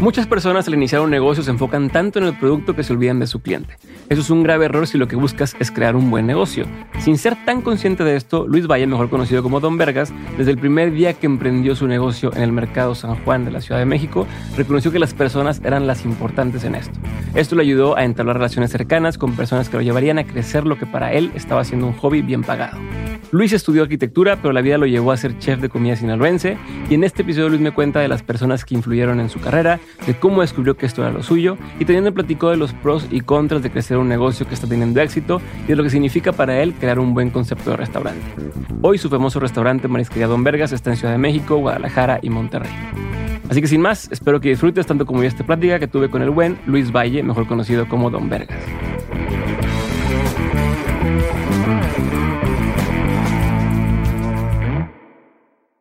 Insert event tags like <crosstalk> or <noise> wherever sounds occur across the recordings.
Muchas personas al iniciar un negocio se enfocan tanto en el producto que se olvidan de su cliente. Eso es un grave error si lo que buscas es crear un buen negocio. Sin ser tan consciente de esto, Luis Valle, mejor conocido como Don Vergas, desde el primer día que emprendió su negocio en el mercado San Juan de la Ciudad de México, reconoció que las personas eran las importantes en esto. Esto le ayudó a entablar relaciones cercanas con personas que lo llevarían a crecer lo que para él estaba siendo un hobby bien pagado. Luis estudió arquitectura, pero la vida lo llevó a ser chef de comida sinaloense, y en este episodio Luis me cuenta de las personas que influyeron en su carrera, de cómo descubrió que esto era lo suyo, y también platicó de los pros y contras de crecer un negocio que está teniendo éxito y de lo que significa para él crear un buen concepto de restaurante. Hoy su famoso restaurante Marisquería Don Vergas está en Ciudad de México, Guadalajara y Monterrey. Así que sin más, espero que disfrutes tanto como yo esta plática que tuve con el buen Luis Valle, mejor conocido como Don Vergas.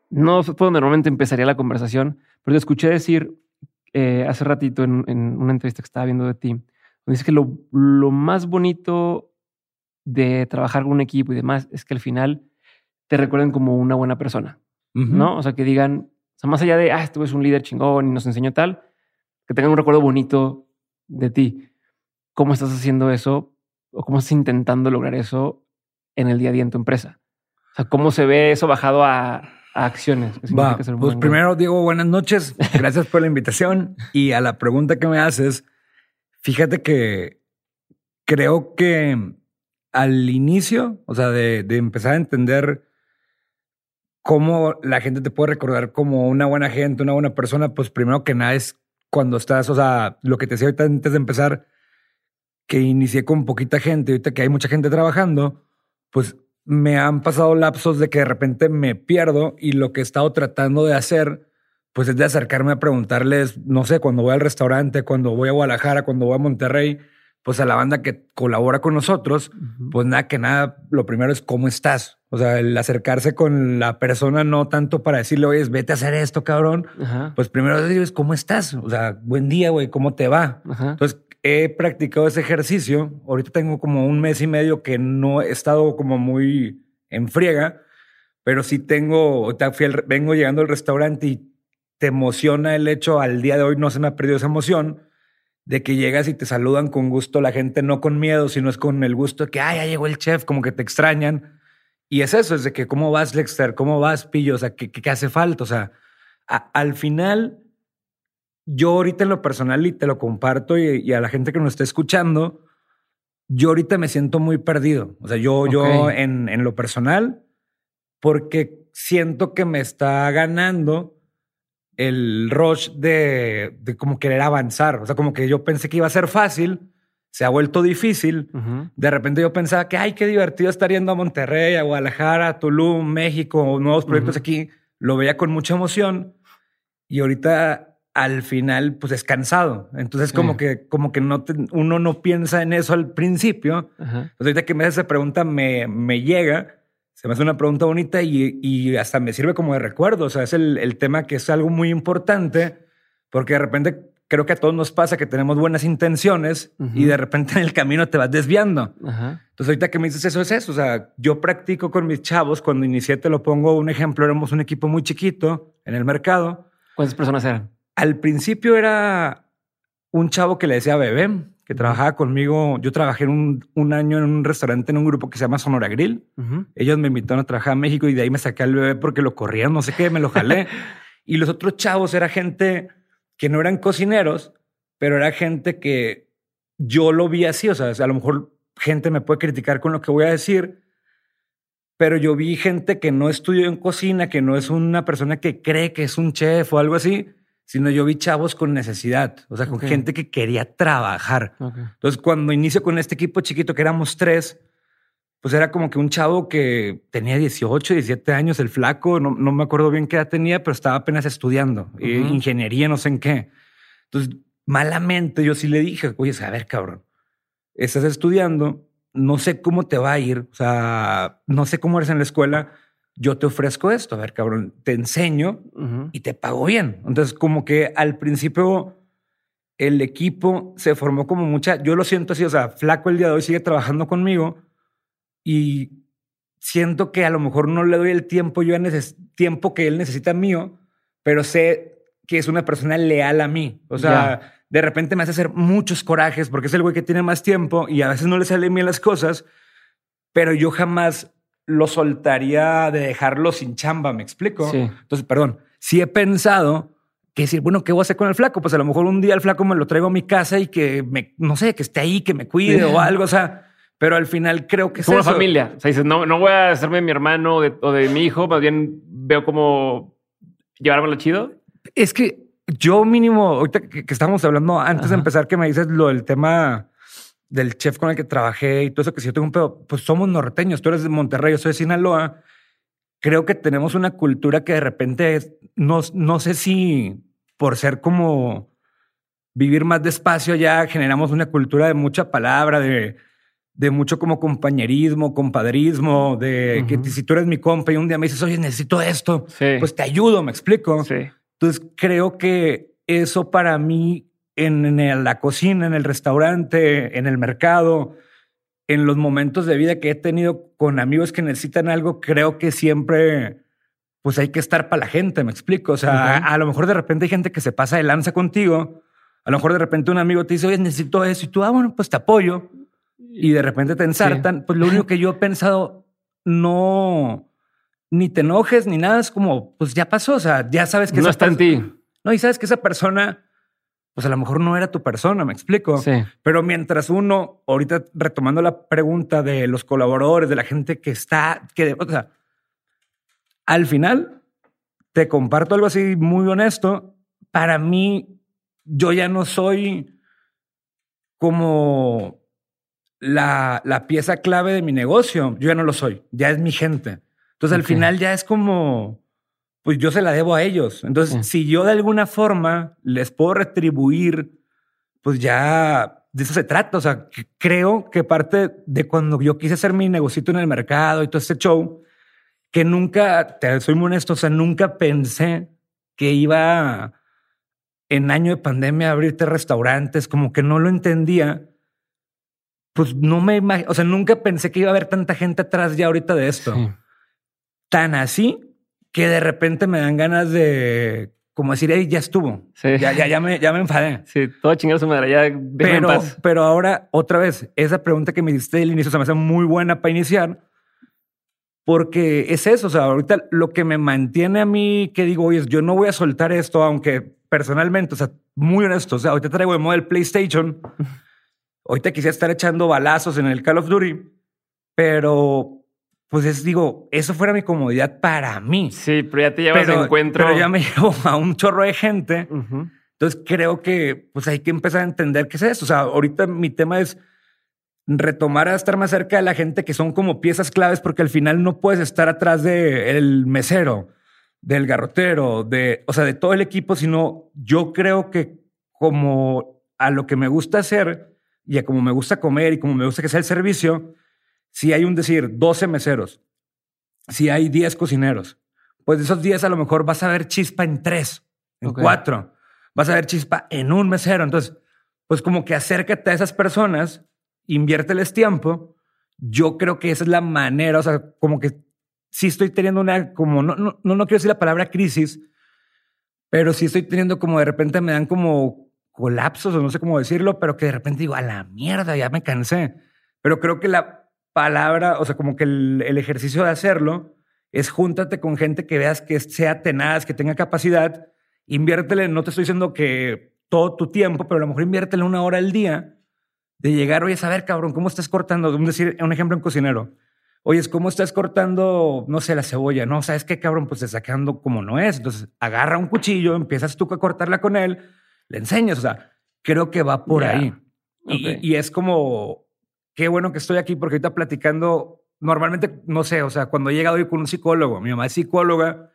No fue donde normalmente empezaría la conversación, pero te escuché decir eh, hace ratito en, una entrevista que estaba viendo de ti, dice que lo, lo, más bonito de trabajar con un equipo y demás es que al final te recuerden como una buena persona, ¿no? O sea, que digan, o sea, más allá de, ah, este es un líder chingón y nos enseñó tal, que tengan un recuerdo bonito de ti. ¿Cómo estás haciendo eso o cómo estás intentando lograr eso en el día a día en tu empresa? O sea, ¿cómo se ve eso bajado a acciones. Va, pues primero, Diego, buenas noches. Gracias por la invitación. Y a la pregunta que me haces, fíjate que creo que al inicio, o sea, de, empezar a entender cómo la gente te puede recordar como una buena gente, una buena persona, pues primero que nada es cuando estás, o sea, lo que te decía ahorita antes de empezar, que inicié con poquita gente, ahorita que hay mucha gente trabajando, pues me han pasado lapsos de que de repente me pierdo y lo que he estado tratando de hacer, pues es de acercarme a preguntarles, no sé, cuando voy al restaurante, cuando voy a Guadalajara, cuando voy a Monterrey, pues a la banda que colabora con nosotros, pues nada que nada, lo primero es cómo estás. O sea, el acercarse con la persona no tanto para decirle, oye, vete a hacer esto, cabrón. Pues primero es cómo estás. O sea, buen día, güey, ¿cómo te va? Entonces, he practicado ese ejercicio. Ahorita tengo como un mes y medio que no he estado como muy en friega, pero sí tengo, vengo llegando al restaurante y te emociona el hecho, al día de hoy no se me ha perdido esa emoción, de que llegas y te saludan con gusto la gente, no con miedo, sino es con el gusto de que, ay, ya llegó el chef, como que te extrañan. Y es eso, es de que, ¿cómo vas, Lexter? ¿Cómo vas, Pillo? O sea, ¿qué, qué hace falta? O sea, al final yo ahorita en lo personal y te lo comparto y, a la gente que nos está escuchando, yo ahorita me siento muy perdido. O sea, yo, yo en, en lo personal, porque siento que me está ganando el rush de, de, como querer avanzar. O sea, como que yo pensé que iba a ser fácil, se ha vuelto difícil. De repente yo pensaba que, ay, qué divertido estar yendo a Monterrey, a Guadalajara, a Tulum, México, nuevos proyectos aquí. Lo veía con mucha emoción. Y ahorita al final pues es cansado. Entonces como que como que no uno no piensa en eso al principio. Entonces ahorita que me hace esa pregunta me, me llega, se me hace una pregunta bonita y, y hasta me sirve como de recuerdo. O sea, es el, el, tema que es algo muy importante porque de repente creo que a todos nos pasa que tenemos buenas intenciones y de repente en el camino te vas desviando. Entonces ahorita que me dices eso es eso. O sea, yo practico con mis chavos. Cuando inicié te lo pongo un ejemplo. Éramos un equipo muy chiquito en el mercado. ¿Cuántas personas eran? Al principio era un chavo que le decía bebé, que trabajaba conmigo. Yo trabajé un, un, año en un restaurante, en un grupo que se llama Sonora Grill. Ellos me invitaron a trabajar a México y de ahí me saqué al bebé porque lo corrían, no sé qué, me lo jalé. <laughs> y los otros chavos era gente que no eran cocineros, pero era gente que yo lo vi así. O sea, a lo mejor gente me puede criticar con lo que voy a decir, pero yo vi gente que no estudió en cocina, que no es una persona que cree que es un chef o algo así sino yo vi chavos con necesidad, o sea, con gente que quería trabajar. Entonces, cuando inicio con este equipo chiquito, que éramos tres, pues era como que un chavo que tenía 18, 17 años, el flaco, no, me acuerdo bien qué edad tenía, pero estaba apenas estudiando, eh, ingeniería, no sé en qué. Entonces, malamente yo sí le dije, oye, a ver, cabrón, estás estudiando, no sé cómo te va a ir, o sea, no sé cómo eres en la escuela, yo te ofrezco esto, a ver, cabrón, te enseño y te pago bien. Entonces, como que al principio el equipo se formó como mucha, yo lo siento así, o sea, Flaco el día de hoy sigue trabajando conmigo y siento que a lo mejor no le doy el tiempo, yo tiempo que él necesita mío, pero sé que es una persona leal a mí. O sea, de repente me hace hacer muchos corajes porque es el güey que tiene más tiempo y a veces no le salen bien las cosas, pero yo jamás lo soltaría de dejarlo sin chamba, ¿me explico? Entonces, perdón, si he pensado que decir, bueno, ¿qué voy a hacer con el flaco? Pues a lo mejor un día el flaco me lo traigo a mi casa y que me, no sé, que esté ahí, que me cuide o algo, o sea, pero al final creo que es como familia. O sea, dices, no, no voy a hacerme de mi hermano o de, mi hijo, más bien veo cómo llevármelo chido. Es que yo mínimo, ahorita que, estábamos hablando antes de empezar, que me dices lo del tema del chef con el que trabajé y todo eso, que si yo tengo un pedo, pues somos norteños, tú eres de Monterrey, yo soy de Sinaloa. Creo que tenemos una cultura que de repente no, no sé si por ser como vivir más despacio ya generamos una cultura de mucha palabra, de, de mucho como compañerismo, compadrismo, de que si tú eres mi compa y un día me dices, oye, necesito esto, pues te ayudo, me explico. Entonces creo que eso para mí en, la cocina, en el restaurante, en el mercado, en los momentos de vida que he tenido con amigos que necesitan algo, creo que siempre pues hay que estar para la gente, me explico. O sea, a, lo mejor de repente hay gente que se pasa de lanza contigo. A lo mejor de repente un amigo te dice, oye, necesito eso. Y tú, ah, bueno, pues te apoyo. Y de repente te ensartan. Pues lo único que yo he pensado, no, ni te enojes ni nada. Es como, pues ya pasó. O sea, ya sabes que no está en ti. No, y sabes que esa persona pues a lo mejor no era tu persona, me explico. Sí. Pero mientras uno, ahorita retomando la pregunta de los colaboradores, de la gente que está, que, o sea, al final te comparto algo así muy honesto. Para mí, yo ya no soy como la, la pieza clave de mi negocio. Yo ya no lo soy. Ya es mi gente. Entonces, al final ya es como pues yo se la debo a ellos. Entonces, si yo de alguna forma les puedo retribuir, pues ya de eso se trata. O sea, creo que parte de cuando yo quise hacer mi negocito en el mercado y todo ese show, que nunca, te soy muy honesto, o sea, nunca pensé que iba en año de pandemia a abrirte restaurantes, como que no lo entendía. Pues no me o sea, nunca pensé que iba a haber tanta gente atrás ya ahorita de esto. Tan así que de repente me dan ganas de como decir, hey, ya estuvo. Ya, ya, ya, me, ya me enfadé. Sí, todo chingado su madre, ya pero, paz. Pero ahora, otra vez, esa pregunta que me diste al inicio se me hace muy buena para iniciar, porque es eso. O sea, ahorita lo que me mantiene a mí, que digo, oye, yo no voy a soltar esto, aunque personalmente, o sea, muy honesto, o sea, ahorita traigo de moda el PlayStation. <laughs> ahorita quisiera estar echando balazos en el Call of Duty, pero pues es, digo, eso fuera mi comodidad para mí. Sí, pero ya te llevas de encuentro. Pero ya me <laughs> llevo a un chorro de gente. Entonces creo que pues hay que empezar a entender qué es eso. O sea, ahorita mi tema es retomar a estar más cerca de la gente que son como piezas claves porque al final no puedes estar atrás del mesero, del garrotero, de, o sea, de todo el equipo, sino yo creo que como a lo que me gusta hacer y a como me gusta comer y como me gusta que sea el servicio, si hay un decir 12 meseros, si hay 10 cocineros, pues de esos 10 a lo mejor vas a ver chispa en 3, en 4, vas a ver chispa en un mesero. Entonces, pues como que acércate a esas personas, inviérteles tiempo. Yo creo que esa es la manera, o sea, como que sí estoy teniendo una, como, no, no, no, quiero decir la palabra crisis, pero sí estoy teniendo como de repente me dan como colapsos o no sé cómo decirlo, pero que de repente digo, a la mierda, ya me cansé. Pero creo que la, palabra, o sea, como que el, ejercicio de hacerlo es júntate con gente que veas que sea tenaz, que tenga capacidad, inviértele, no te estoy diciendo que todo tu tiempo, pero a lo mejor inviértele una hora al día de llegar, oye, a ver, cabrón, ¿cómo estás cortando? Un, decir, un ejemplo en cocinero. Oye, ¿cómo estás cortando, no sé, la cebolla? No, ¿sabes qué, cabrón? Pues te sacando como no es. Entonces, agarra un cuchillo, empiezas tú a cortarla con él, le enseñas. O sea, creo que va por ahí. y, es como qué bueno que estoy aquí porque ahorita platicando, normalmente, no sé, o sea, cuando he llegado hoy con un psicólogo, mi mamá es psicóloga,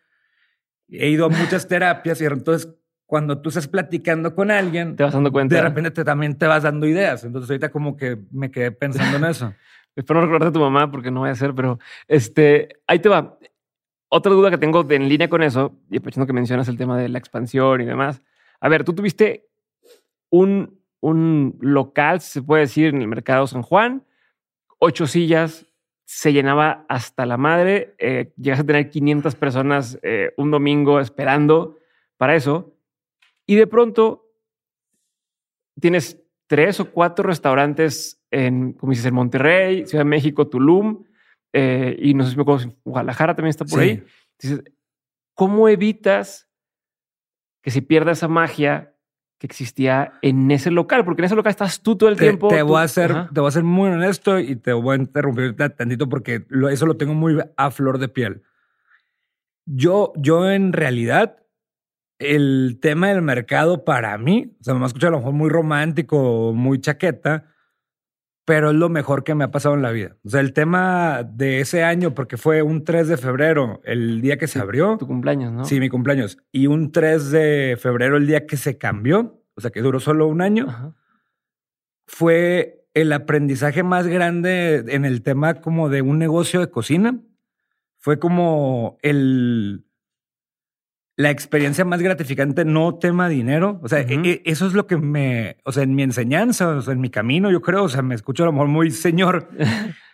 he ido a muchas terapias y entonces cuando tú estás platicando con alguien, te vas dando cuenta. De repente te, también te vas dando ideas. Entonces ahorita como que me quedé pensando en eso. <laughs> Espero no recordarte a tu mamá porque no voy a hacer, pero este, ahí te va. Otra duda que tengo en línea con eso, y aprovechando que mencionas el tema de la expansión y demás. A ver, tú tuviste un un local, se puede decir, en el mercado San Juan, ocho sillas, se llenaba hasta la madre, eh, llegas a tener 500 personas eh, un domingo esperando para eso. Y de pronto tienes tres o cuatro restaurantes en, como dices, en Monterrey, Ciudad de México, Tulum, eh, y no sé si me acuerdo, Guadalajara también está por Sí. ahí. Dices, ¿cómo evitas que se pierda esa magia que existía en ese local? Porque en ese local estás tú todo el Te, tiempo. te tú- voy a hacer, Ajá. te voy a ser muy honesto y te voy a interrumpir ta- tantito porque lo- eso lo tengo muy a flor de piel. Yo, yo en realidad, el tema del mercado para mí, o sea, me va a escuchar a lo mejor muy romántico, muy chaqueta, pero es lo mejor que me ha pasado en la vida. O sea, el tema de ese año, porque fue un 3 de febrero, el día que se abrió. Tu cumpleaños, ¿no? Sí, mi cumpleaños. Y un 3 de febrero, el día que se cambió, o sea, que duró solo un año Ajá. fue el aprendizaje más grande en el tema como de un negocio de cocina. Fue como el la experiencia más gratificante, no tema dinero. O sea, e- e- eso es lo que me, o sea, en mi enseñanza, o sea, en mi camino, yo creo, o sea, me escucho a lo mejor muy señor, <laughs>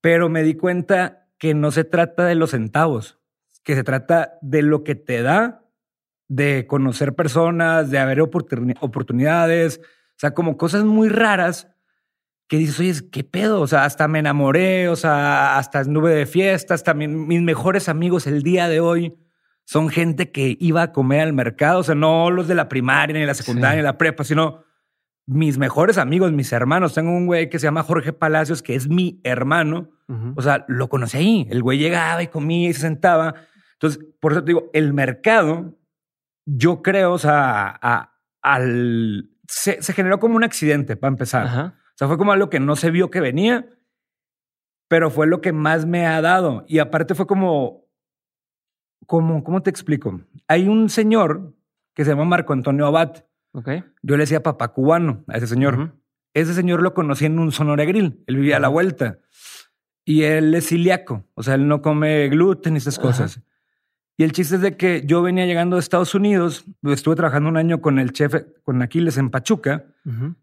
pero me di cuenta que no se trata de los centavos, que se trata de lo que te da, de conocer personas, de haber oportuni- oportunidades, o sea, como cosas muy raras que dices, oye, ¿qué pedo? O sea, hasta me enamoré, o sea, hasta anduve de fiestas, también mis mejores amigos el día de hoy son gente que iba a comer al mercado, o sea, no los de la primaria, ni la secundaria, Sí. ni la prepa, sino mis mejores amigos, mis hermanos. Tengo un güey que se llama Jorge Palacios, que es mi hermano. Ujú. O sea, lo conocí ahí. El güey llegaba y comía y se sentaba. Entonces, por eso te digo, el mercado, yo creo, o sea, a- al, se, se generó como un accidente para empezar. Ajá. O sea, fue como algo que no se vio que venía, pero fue lo que más me ha dado. Y aparte fue como, como, ¿cómo te explico? Hay un señor que se llama Marco Antonio Abad. Ok. Yo le decía papá cubano a ese señor. Ese señor lo conocí en un Sonora Grill. Él vivía a la vuelta. Y él es celíaco. O sea, él no come gluten y esas cosas. Y el chiste es de que yo venía llegando de Estados Unidos. Estuve trabajando un año con el chef, con Aquiles en Pachuca.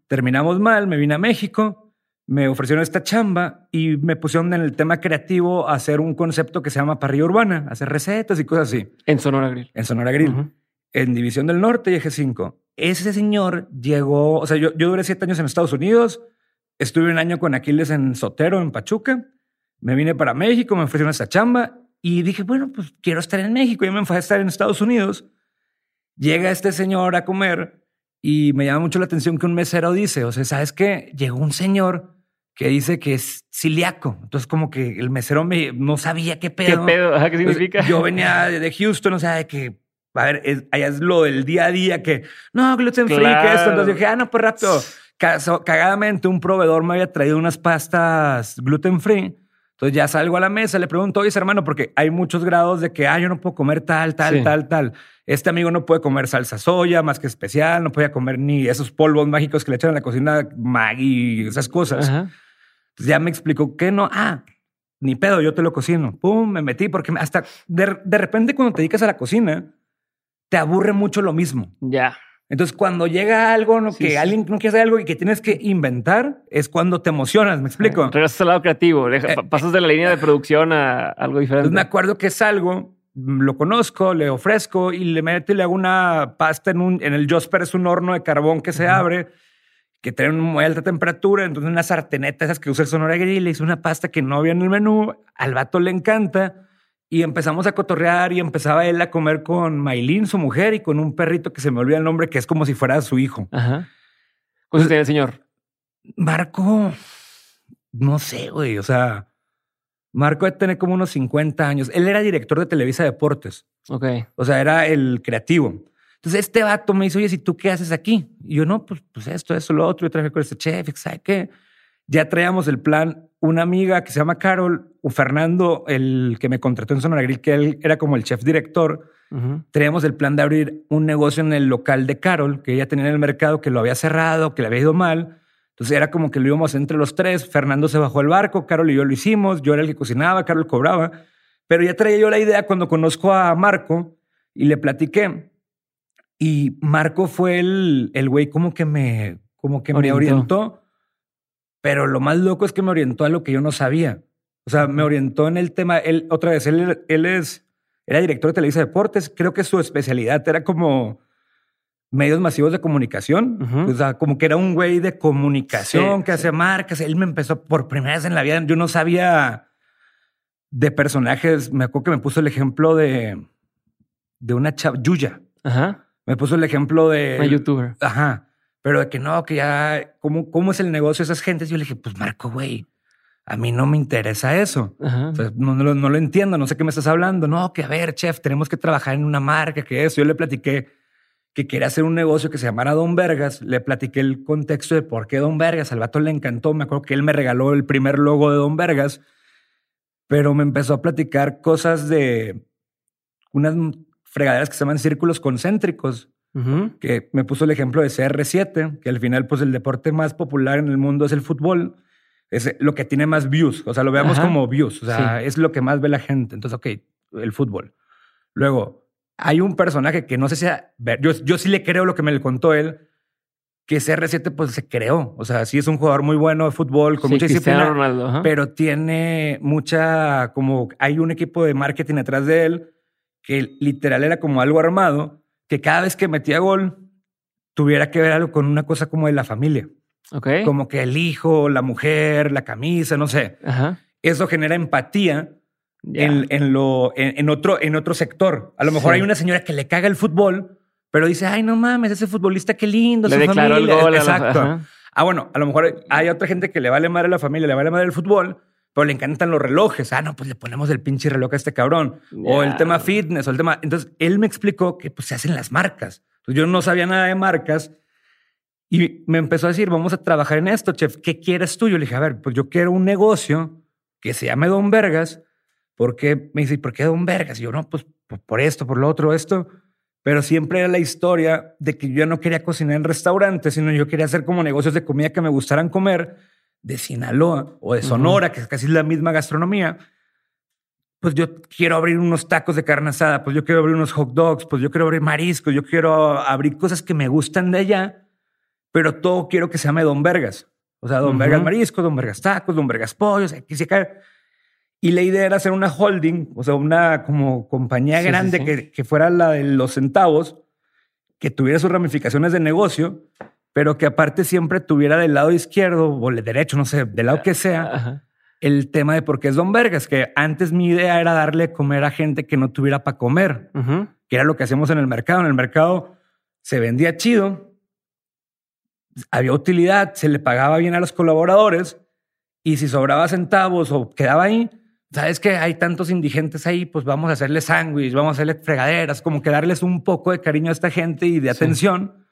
Terminamos mal, me vine a México. Me ofrecieron esta chamba y me pusieron en el tema creativo a hacer un concepto que se llama parrilla urbana, hacer recetas y cosas así En Sonora Grill. en Sonora Grill en División del Norte y Eje 5. Ese señor llegó, o sea, yo, yo duré siete años en Estados Unidos, estuve un año con Aquiles en Sotero, en Pachuca, me vine para México, me ofrecieron esta chamba y dije, bueno, pues quiero estar en México, yo me enfadé a estar en Estados Unidos. Llega este señor a comer y me llama mucho la atención que un mesero dice, o sea, ¿sabes qué? Llegó un señor que dice que es ciliaco. Entonces como que el mesero me, no sabía qué ¿Qué pedo. pedo? Ajá, ¿Qué Entonces, significa? Yo venía de Houston, o sea, de que, a ver, es, allá es lo del día a día que, no, gluten free, que Claro. esto. Entonces dije, ah, no, pues rápido. Cagadamente, un proveedor me había traído unas pastas gluten free. Entonces ya salgo a la mesa, le pregunto, oye, hermano, porque hay muchos grados de que, ah, yo no puedo comer tal, tal, Sí. tal, tal. Este amigo no puede comer salsa soya más que especial, no podía comer ni esos polvos mágicos que le echan en la cocina, Maggi, esas cosas. Ajá. Ya me explicó que no. Ah, ni pedo, yo te lo cocino. Pum, me metí porque hasta de, de repente cuando te dedicas a la cocina, te aburre mucho lo mismo. Ya. Entonces cuando llega algo, ¿no? Sí, que sí. alguien no quiere hacer algo y que tienes que inventar, es cuando te emocionas, ¿me explico? Regresas al lado creativo. Eh, pa- pasas de la línea de producción a algo diferente. Me acuerdo que salgo, mm, lo conozco, le ofrezco y le meto y le hago una pasta en un, en el Josper es un horno de carbón que se abre, que tiene una muy alta temperatura, entonces una sarteneta esas que usa el Sonora Grill, le hice una pasta que no había en el menú, al vato le encanta y empezamos a cotorrear y empezaba él a comer con Maylin, su mujer, y con un perrito que se me olvida el nombre, que es como si fuera su hijo. Ajá. ¿Cuántos tiene el señor? Marco, no sé, güey, o sea, Marco debe tener como unos 50 años. Él era director de Televisa Deportes. Ok. O sea, era el creativo. Entonces este vato me dice, oye, ¿y tú qué haces aquí? Y yo, no, pues, pues esto, eso, lo otro. Yo trabajé con este chef, ¿sabes qué? Ya traíamos el plan. Una amiga que se llama Carol, o Fernando, el que me contrató en Sonora Grill, que él era como el chef director. Ujú. Traíamos el plan de abrir un negocio en el local de Carol, que ella tenía en el mercado, que lo había cerrado, que le había ido mal. Entonces era como que lo íbamos entre los tres. Fernando se bajó al barco, Carol y yo lo hicimos. Yo era el que cocinaba, Carol cobraba. Pero ya traía yo la idea cuando conozco a Marco y le platiqué. Y Marco fue el, el güey como que me, como que me Orientó. orientó. Pero lo más loco es que me orientó a lo que yo no sabía. O sea, me orientó en el tema. Él, otra vez, él, él es, era director de Televisa Deportes. Creo que su especialidad era como medios masivos de comunicación. O sea, como que era un güey de comunicación Sí, que hacía marcas. Él me empezó por primera vez en la vida. Yo no sabía de personajes. Me acuerdo que me puso el ejemplo de, de una chava, Yuya. Ajá. Me puso el ejemplo de. Una youtuber. Ajá. Pero de que no, que ya, ¿cómo, cómo es el negocio de esas gentes? Yo le dije, pues Marco, güey, a mí no me interesa eso. Ajá. O sea, no, no lo- no lo entiendo, no sé qué me estás hablando. No, que a ver, chef, tenemos que trabajar en una marca, que eso. Yo le platiqué que quería hacer un negocio que se llamara Don Vergas. Le platiqué el contexto de por qué Don Vergas. Al vato le encantó. Me acuerdo que él me regaló el primer logo de Don Vergas, pero me empezó a platicar cosas de unas fregaderas que se llaman círculos concéntricos Ujú. que me puso el ejemplo de CR7, que al final, pues el deporte más popular en el mundo es el fútbol. Es lo que tiene más views. O sea, lo veamos Ajá. como views. O sea, es lo que más ve la gente. Entonces, ok, el fútbol. Luego, hay un personaje que no sé si... sea- Yo, yo sí le creo lo que me le contó él, que CR7 pues se creó. O sea, sí es un jugador muy bueno de fútbol, con Sí, mucha disciplina Ronaldo. ajá. pero tiene mucha, como hay un equipo de marketing detrás de él que literal era como algo armado, que cada vez que metía gol tuviera que ver algo con una cosa como de la familia, Ok. como que el hijo, la mujer, la camisa, no sé. Ajá. Eso genera empatía en, en lo, en, en otro, en otro sector. A lo mejor Sí. hay una señora que le caga el fútbol, pero dice, ay, no mames, ese futbolista, qué lindo. Le su declaró el familia". gol. a la- Exacto. Ah, bueno, a lo mejor hay otra gente que le vale madre la familia, le vale madre el fútbol, pero le encantan los relojes. Ah, no, pues le ponemos el pinche reloj a este cabrón. O el tema fitness, o el tema. Entonces, él me explicó que pues, se hacen las marcas. Entonces, yo no sabía nada de marcas y me empezó a decir, vamos a trabajar en esto, chef. ¿Qué quieres tú? Yo le dije, a ver, pues yo quiero un negocio que se llame Don Vergas. porque Me dice, ¿y por qué Don Vergas? Y yo, no, pues por esto, por lo otro, esto. Pero siempre era la historia de que yo no quería cocinar en restaurantes, sino yo quería hacer como negocios de comida que me gustaran comer de Sinaloa o de Sonora, que es casi la misma gastronomía. Pues yo quiero abrir unos tacos de carne asada, pues yo quiero abrir unos hot dogs, pues yo quiero abrir mariscos, yo quiero abrir cosas que me gustan de allá, pero todo quiero que se llame Don Vergas. O sea, Don Ujú. Vergas mariscos, Don Vergas tacos, Don Vergas pollos, aquí se cae. Y la idea era hacer una holding, o sea, una como compañía Sí, sí, grande sí. Que, que fuera la de los centavos, que tuviera sus ramificaciones de negocio, pero que aparte siempre tuviera del lado izquierdo o el derecho, no sé, del lado que sea, Ajá. el tema de por qué es Don Vergas, que antes mi idea era darle comer a gente que no tuviera para comer, que era lo que hacíamos en el mercado. En el mercado se vendía chido, había utilidad, se le pagaba bien a los colaboradores y si sobraba centavos o quedaba ahí, sabes que hay tantos indigentes ahí, pues vamos a hacerle sándwich, vamos a hacerle fregaderas, como que darles un poco de cariño a esta gente y de Sí. atención.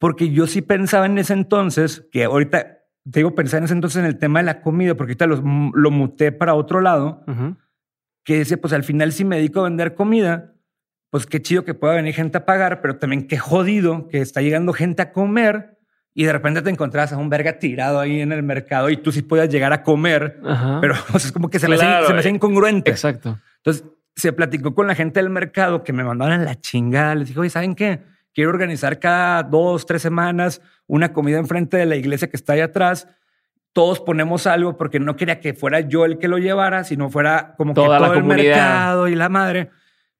Porque yo sí pensaba en ese entonces, que ahorita, te digo, pensaba en ese entonces en el tema de la comida, porque ahorita los- lo muté para otro lado, que dice, pues al final si me dedico a vender comida, pues qué chido que pueda venir gente a pagar, pero también qué jodido que está llegando gente a comer y de repente te encontrás a un verga tirado ahí en el mercado y tú sí puedas llegar a comer, Ajá. pero <laughs> o sea, es como que se, me Claro, hace, se me hace eh, incongruente. Exacto. Entonces se platicó con la gente del mercado que me mandaban a la chingada. Les dijo, oye, ¿saben qué? Quiero organizar cada dos, tres semanas una comida enfrente de la iglesia que está ahí atrás. Todos ponemos algo porque no quería que fuera yo el que lo llevara, sino fuera como Toda que la todo el comunidad. mercado y la madre.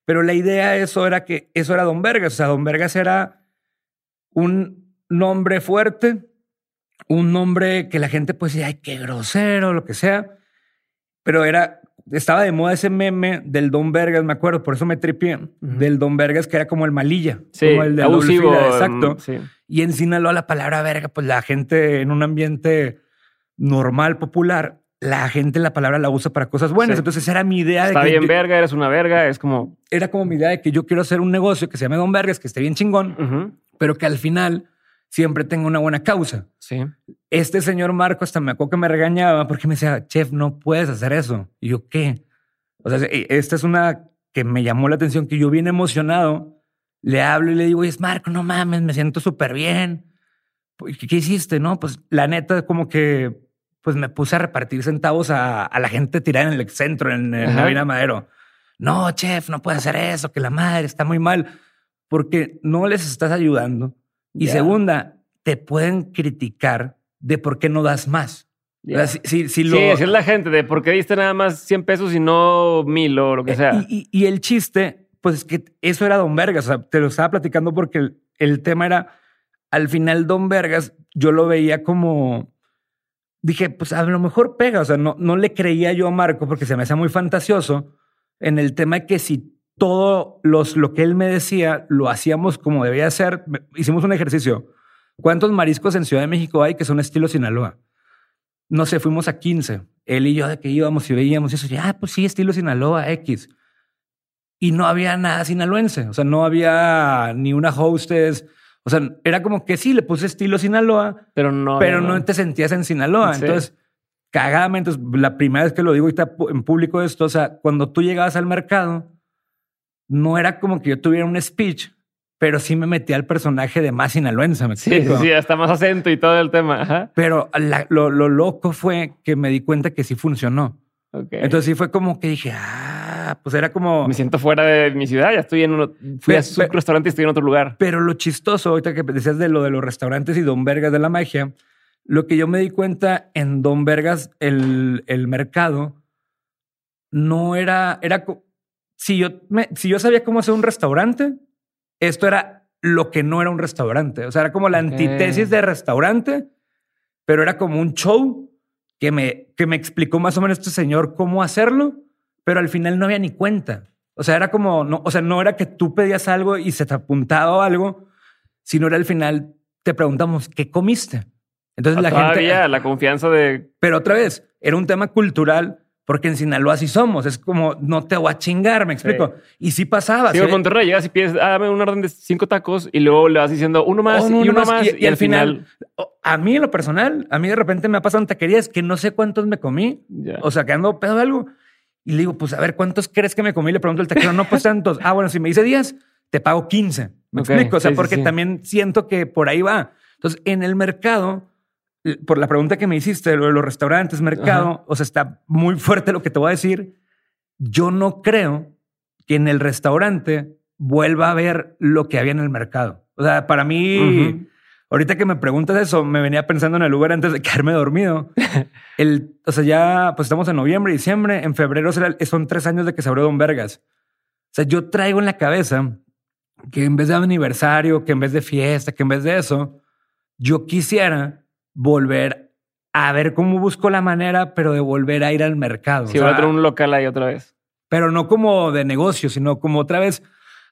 Pero la idea de eso era que eso era Don Vergas. O sea, Don Vergas era un nombre fuerte, un nombre que la gente pues decía, ay, qué grosero, lo que sea. Pero era, estaba de moda ese meme del Don Vergas, me acuerdo, por eso me tripié, del Don Vergas que era como el malilla, Sí, como el de abusivo. fila, exacto. mm, Sí. Y en Sinaloa la palabra verga, pues la gente en un ambiente normal, popular, la gente la palabra la usa para cosas buenas. Sí. Entonces era mi idea Está de que bien yo- verga, eres una verga, es como... era como mi idea de que yo quiero hacer un negocio que se llame Don Vergas, que esté bien chingón, pero que al final siempre tenga una buena causa. Sí. Este señor Marco hasta me acuerdo que me regañaba porque me decía, chef, no puedes hacer eso. Y yo, ¿qué? O sea, esta es una que me llamó la atención, que yo bien emocionado le hablo y le digo, es Marco, no mames, me siento súper bien. ¿Qué, qué hiciste? No, pues la neta, como que pues me puse a repartir centavos a, a la gente tirada en el centro, en, en Ajá. Navina Madero. No, chef, no puede hacer eso, que la madre está muy mal, porque no les estás ayudando. Y segunda, te pueden criticar de por qué no das más. O sea, Ya. si, si- si lo- Sí, es la gente de por qué diste nada más 100 pesos y no mil o lo que sea. Eh, Y, y- y el chiste, pues es que eso era Don Vergas. O sea, te lo estaba platicando porque el, el tema era, al final Don Vergas, yo lo veía como, dije, pues a lo mejor pega, o sea, no, no le creía yo a Marco porque se me hacía muy fantasioso en el tema de que si todo los, lo que él me decía lo hacíamos como debía ser, hicimos un ejercicio. ¿Cuántos mariscos en Ciudad de México hay que son estilo Sinaloa? No sé, fuimos a 15. Él y yo de que íbamos y veíamos eso. Ya, ah, pues sí, estilo Sinaloa, X. Y no había nada sinaloense. O sea, no había ni una hostess. O sea, era como que sí, le puse estilo Sinaloa, pero no, pero no, te sentías en Sinaloa. Entonces, cagadamente, la primera vez que lo digo ahorita en público esto, o sea, cuando tú llegabas al mercado, no era como que yo tuviera un speech, pero sí me metí al personaje de más sinaloense. ¿me sí, sí, sí, hasta más acento y todo el tema. Pero lo, loco fue que me di cuenta que sí funcionó. Entonces sí fue como que dije, ah, pues era como... Me siento fuera de mi ciudad, ya estoy en uno... Fui a su restaurante y estoy en otro lugar. Pero lo chistoso, ahorita que decías de lo de los restaurantes y Don Vergas de la magia, lo que yo me di cuenta en Don Vergas, el, el mercado, no era... era si yo, me, si yo sabía cómo hacer un restaurante, esto era lo que no era un restaurante. O sea, era como la antítesis de restaurante, pero era como un show que me, que me explicó más o menos este señor cómo hacerlo, pero al final no había ni cuenta. O sea, era como, no, o sea, no era que tú pedías algo y se te apuntaba algo, sino era al final te preguntamos, ¿qué comiste? Entonces la gente... la confianza de... Pero otra vez, era un tema cultural porque en Sinaloa así somos. Es como, no te voy a chingar, me explico. Y sí pasaba. Sí, en Monterrey llegas y pides, ah, dame un orden de cinco tacos y luego le vas diciendo uno más y uno más. Y, al final, a mí en lo personal, a mí de repente me ha pasado en taquerías que no sé cuántos me comí. O sea, que ando pedo de algo. Y le digo, pues a ver, ¿cuántos crees que me comí? Le pregunto al taquero, no, pues tantos. ah, bueno, si me dice 10, te pago 15. ¿Me explico? O sea, porque también siento que por ahí va. Entonces, en el mercado, por la pregunta que me hiciste, lo de los restaurantes, mercado, o sea, está muy fuerte lo que te voy a decir. Yo no creo que en el restaurante vuelva a ver lo que había en el mercado. O sea, para mí, ahorita que me preguntas eso, me venía pensando en el lugar antes de <laughs> quedarme dormido. <laughs> el, o sea, ya pues estamos en noviembre, diciembre, en febrero son tres años de que se abrió Don Vergas. O sea, yo traigo en la cabeza que en vez de aniversario, que en vez de fiesta, que en vez de eso, yo quisiera volver a ver cómo busco la manera, pero de volver a ir al mercado. Si voy a tener un local ahí otra vez. Pero no como de negocio, sino como otra vez,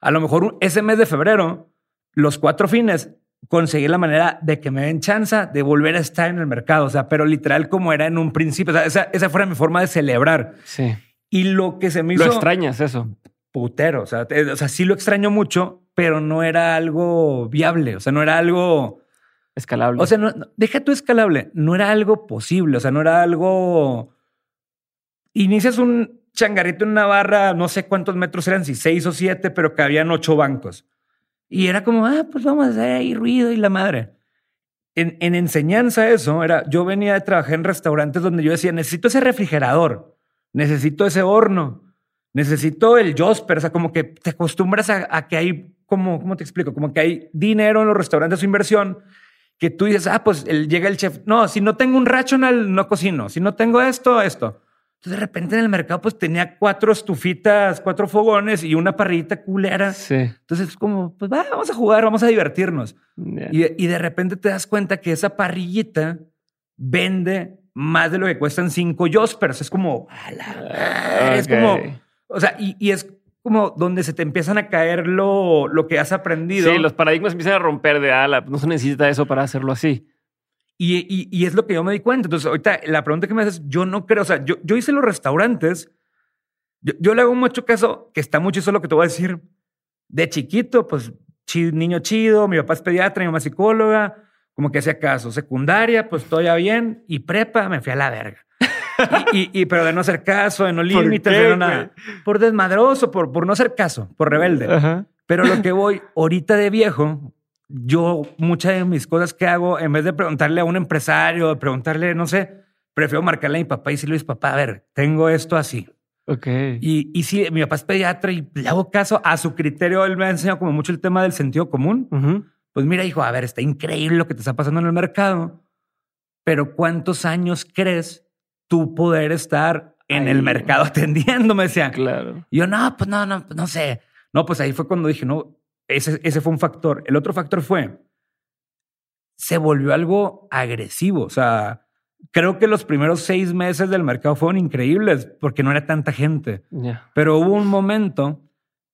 a lo mejor ese mes de febrero, los cuatro fines, conseguí la manera de que me den chance de volver a estar en el mercado. O sea, pero literal como era en un principio. O sea, esa, esa fuera mi forma de celebrar. Sí. Y lo que se me hizo... Lo extrañas eso. Putero. O sea, o sea, sí lo extraño mucho, pero no era algo viable. O sea, no era algo Escalable. O sea, no, deja tu escalable. No era algo posible. O sea, no era algo. Inicias un changarrito en una barra, no sé cuántos metros eran, si seis o siete, pero que habían ocho bancos. Y era como, ah, pues vamos a hacer ahí ruido y la madre. En, en enseñanza, eso era. Yo venía de trabajar en restaurantes donde yo decía, necesito ese refrigerador, necesito ese horno, necesito el Josper. O sea, como que te acostumbras a, a que hay, como, ¿cómo te explico? Como que hay dinero en los restaurantes, su inversión que tú dices, ah, pues llega el chef. No, si no tengo un rational, no cocino. Si no tengo esto, esto. Entonces, de repente en el mercado, pues tenía cuatro estufitas, cuatro fogones y una parrillita culera. Sí. Entonces, es como, pues va, vamos a jugar, vamos a divertirnos. Y, de repente te das cuenta que esa parrillita vende más de lo que cuestan cinco Jospers. Es como, a la es como, o sea, y, y es como donde se te empiezan a caer lo, lo que has aprendido. Sí, los paradigmas empiezan a romper de ala. No se necesita eso para hacerlo así. Y, y, es lo que yo me di cuenta. Entonces, ahorita la pregunta que me haces, yo no creo, o sea, yo, yo hice los restaurantes. Yo, le hago mucho caso, que está mucho eso lo que te voy a decir. De chiquito, pues niño chido, mi papá es pediatra, mi mamá es psicóloga, como que hacía caso. Secundaria, pues todavía bien. Y prepa, me fui a la verga <laughs> y, pero de no hacer caso, de no límites, de nada. Por desmadroso, por, por no hacer caso, por rebelde. Pero lo que voy ahorita de viejo, yo muchas de mis cosas que hago, en vez de preguntarle a un empresario, de preguntarle, no sé, prefiero marcarle a mi papá y decirle, Luis, papá, a ver, tengo esto así. Ok. Y, y si mi papá es pediatra y le hago caso a su criterio, él me ha enseñado como mucho el tema del sentido común. Pues mira, hijo, a ver, está increíble lo que te está pasando en el mercado, pero ¿cuántos años crees tú poder estar en el mercado <laughs> atendiéndome. Decía, claro. Y yo, no, pues no, no, no sé. No, pues ahí fue cuando dije, no, ese, ese fue un factor. El otro factor fue, se volvió algo agresivo. O sea, creo que los primeros seis meses del mercado fueron increíbles porque no era tanta gente. Ya. Pero hubo un momento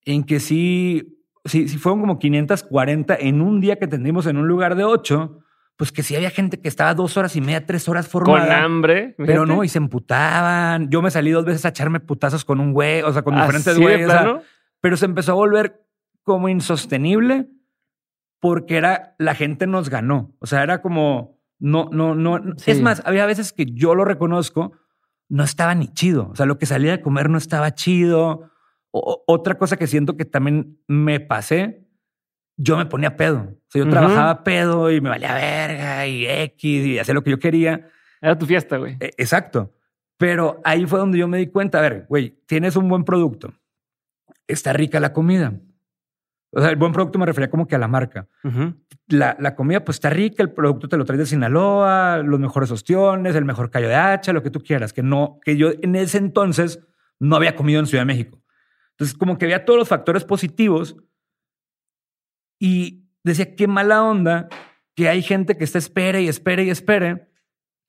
en que sí, sí, sí fueron como 540 en un día que tendimos en un lugar de ocho, pues que sí había gente que estaba dos horas y media, tres horas Con formada. hambre. Pero fíjate. no, y se emputaban. Yo me salí dos veces a echarme putazos con un güey, o sea, con diferentes Así de güeyes. o sea, plano. pero se empezó a volver como insostenible porque era la gente nos ganó. O sea, era como no, no, no. Sí. Es más, había veces que yo lo reconozco, no estaba ni chido. O sea, lo que salía de comer no estaba chido. O- otra cosa que siento que también me pasé, yo me ponía pedo. O sea, yo Ujú. trabajaba pedo y me valía verga y X y hacía lo que yo quería. Era tu fiesta, güey. Eh, Exacto. Pero ahí fue donde yo me di cuenta, a ver, güey, tienes un buen producto. Está rica la comida. O sea, el buen producto me refería como que a la marca. La, la comida pues está rica, el producto te lo traes de Sinaloa, los mejores ostiones, el mejor callo de hacha, lo que tú quieras, que no, que yo en ese entonces no había comido en Ciudad de México. Entonces como que veía todos los factores positivos y decía, qué mala onda que hay gente que está espere y espere y espere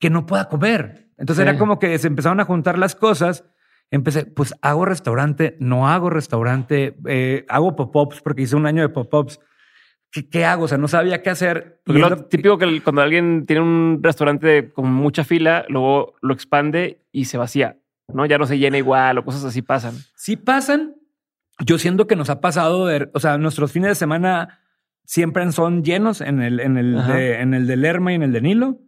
que no pueda comer. Entonces Sí. era como que se empezaron a juntar las cosas. Empecé, pues hago restaurante, no hago restaurante, eh, hago pop-ups porque hice un año de pop-ups. ¿Qué, qué hago? O sea, no sabía qué hacer. Porque Y es lo lo- típico que cuando alguien tiene un restaurante con mucha fila, luego lo expande y se vacía, ¿no? Ya no se llena igual o cosas así pasan. Sí pasan. Yo siento que nos ha pasado, de, o sea, nuestros fines de semana siempre son llenos en el, en el, de, en el de Lerma y en el de Nilo.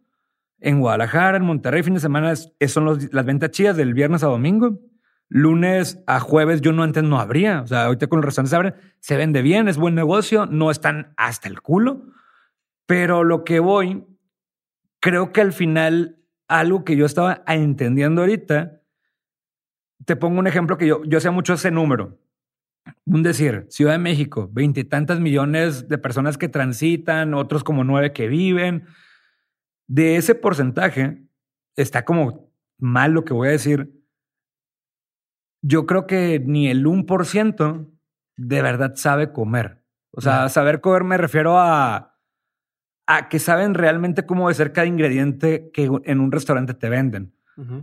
En Guadalajara, en Monterrey, fin de semana es- son los- las ventas chidas del viernes a domingo. Lunes a jueves, yo no antes no abría. O sea, ahorita con los restaurantes se abren, se vende bien, es buen negocio, no están hasta el culo. Pero lo que voy, creo que al final, algo que yo estaba entendiendo ahorita, te pongo un ejemplo que yo, yo sé mucho ese número. Un decir, Ciudad de México, veintitantas millones de personas que transitan, otros como nueve que viven. De ese porcentaje, está como mal lo que voy a decir. Yo creo que ni el 1% de verdad sabe comer. O sea, saber comer me refiero a, a que saben realmente cómo de ser cada ingrediente que en un restaurante te venden.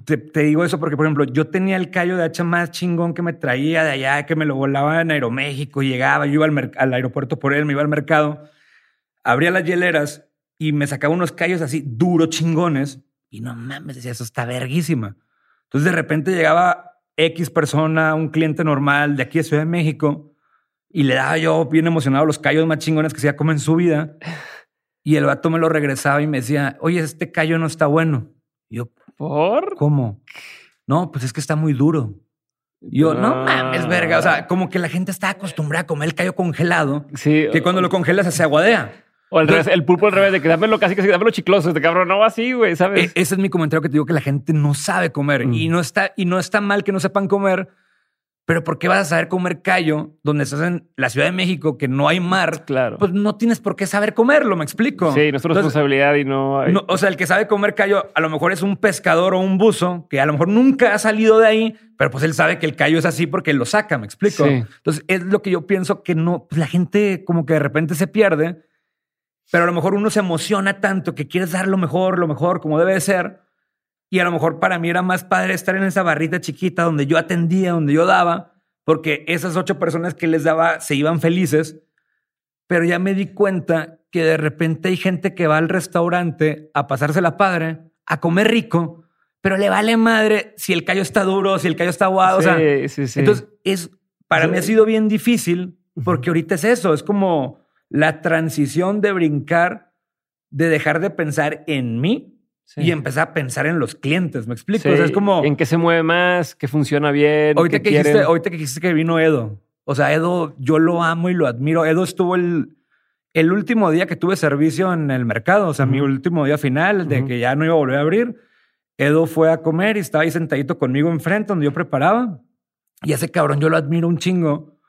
Te, digo eso porque, por ejemplo, yo tenía el callo de hacha más chingón que me traía de allá, que me lo volaba en Aeroméxico, llegaba, yo iba al, aeropuerto por él, me iba al mercado, abría las hieleras y me sacaba unos callos así duros, chingones, y no mames, decía, eso está verguísima. Entonces, de repente llegaba X persona, un cliente normal de aquí de Ciudad de México, y le daba yo bien emocionado los callos más chingones que se ya come en su vida, y el vato me lo regresaba y me decía, oye, este callo no está bueno. Y yo, ¿Por? ¿Cómo? No, pues es que está muy duro. Yo, no Ah. mames, verga. O sea, como que la gente está acostumbrada a comer el callo congelado, Sí. que cuando lo congelas se aguadea. O al Entonces- revés, el pulpo al revés, de que dámelo casi, casi, dámelo chicloso. Este cabrón no así, güey, E- ¿sabes? ese es mi comentario que te digo que la gente no sabe comer Mm. y no está y no está mal que no sepan comer, pero ¿por qué vas a saber comer callo donde estás en la Ciudad de México que no hay mar? Claro. Pues no tienes por qué saber comerlo, me explico. sí, no es tu Entonces, responsabilidad y no hay... No, o sea, el que sabe comer callo a lo mejor es un pescador o un buzo que a lo mejor nunca ha salido de ahí, pero pues él sabe que el callo es así porque él lo saca, ¿me explico? Sí. Entonces es lo que yo pienso que no, pues la gente como que de repente se pierde, pero a lo mejor uno se emociona tanto que quieres dar lo mejor, lo mejor, como debe de ser. Y a lo mejor para mí era más padre estar en esa barrita chiquita donde yo atendía, donde yo daba, porque esas ocho personas que les daba se iban felices. Pero ya me di cuenta que de repente hay gente que va al restaurante a pasársela padre, a comer rico, pero le vale madre si el callo está duro, si el callo está aguado. sí, o sea, sí, sí. entonces es para mí ha sido bien difícil porque ahorita es eso, es como la transición de brincar, de dejar de pensar en mí Sí. y empezar a pensar en los clientes. ¿Me explico? Sí, O sea, es como En qué se mueve más, qué funciona bien. ahorita que, dijiste, ahorita que dijiste que vino Edo. O sea, Edo, yo lo amo y lo admiro. Edo estuvo el, el último día que tuve servicio en el mercado, o sea, mi Ujú. último día final de Ujú. que ya no iba a volver a abrir. Edo fue a comer y estaba ahí sentadito conmigo enfrente donde yo preparaba. Y ese cabrón yo lo admiro un chingo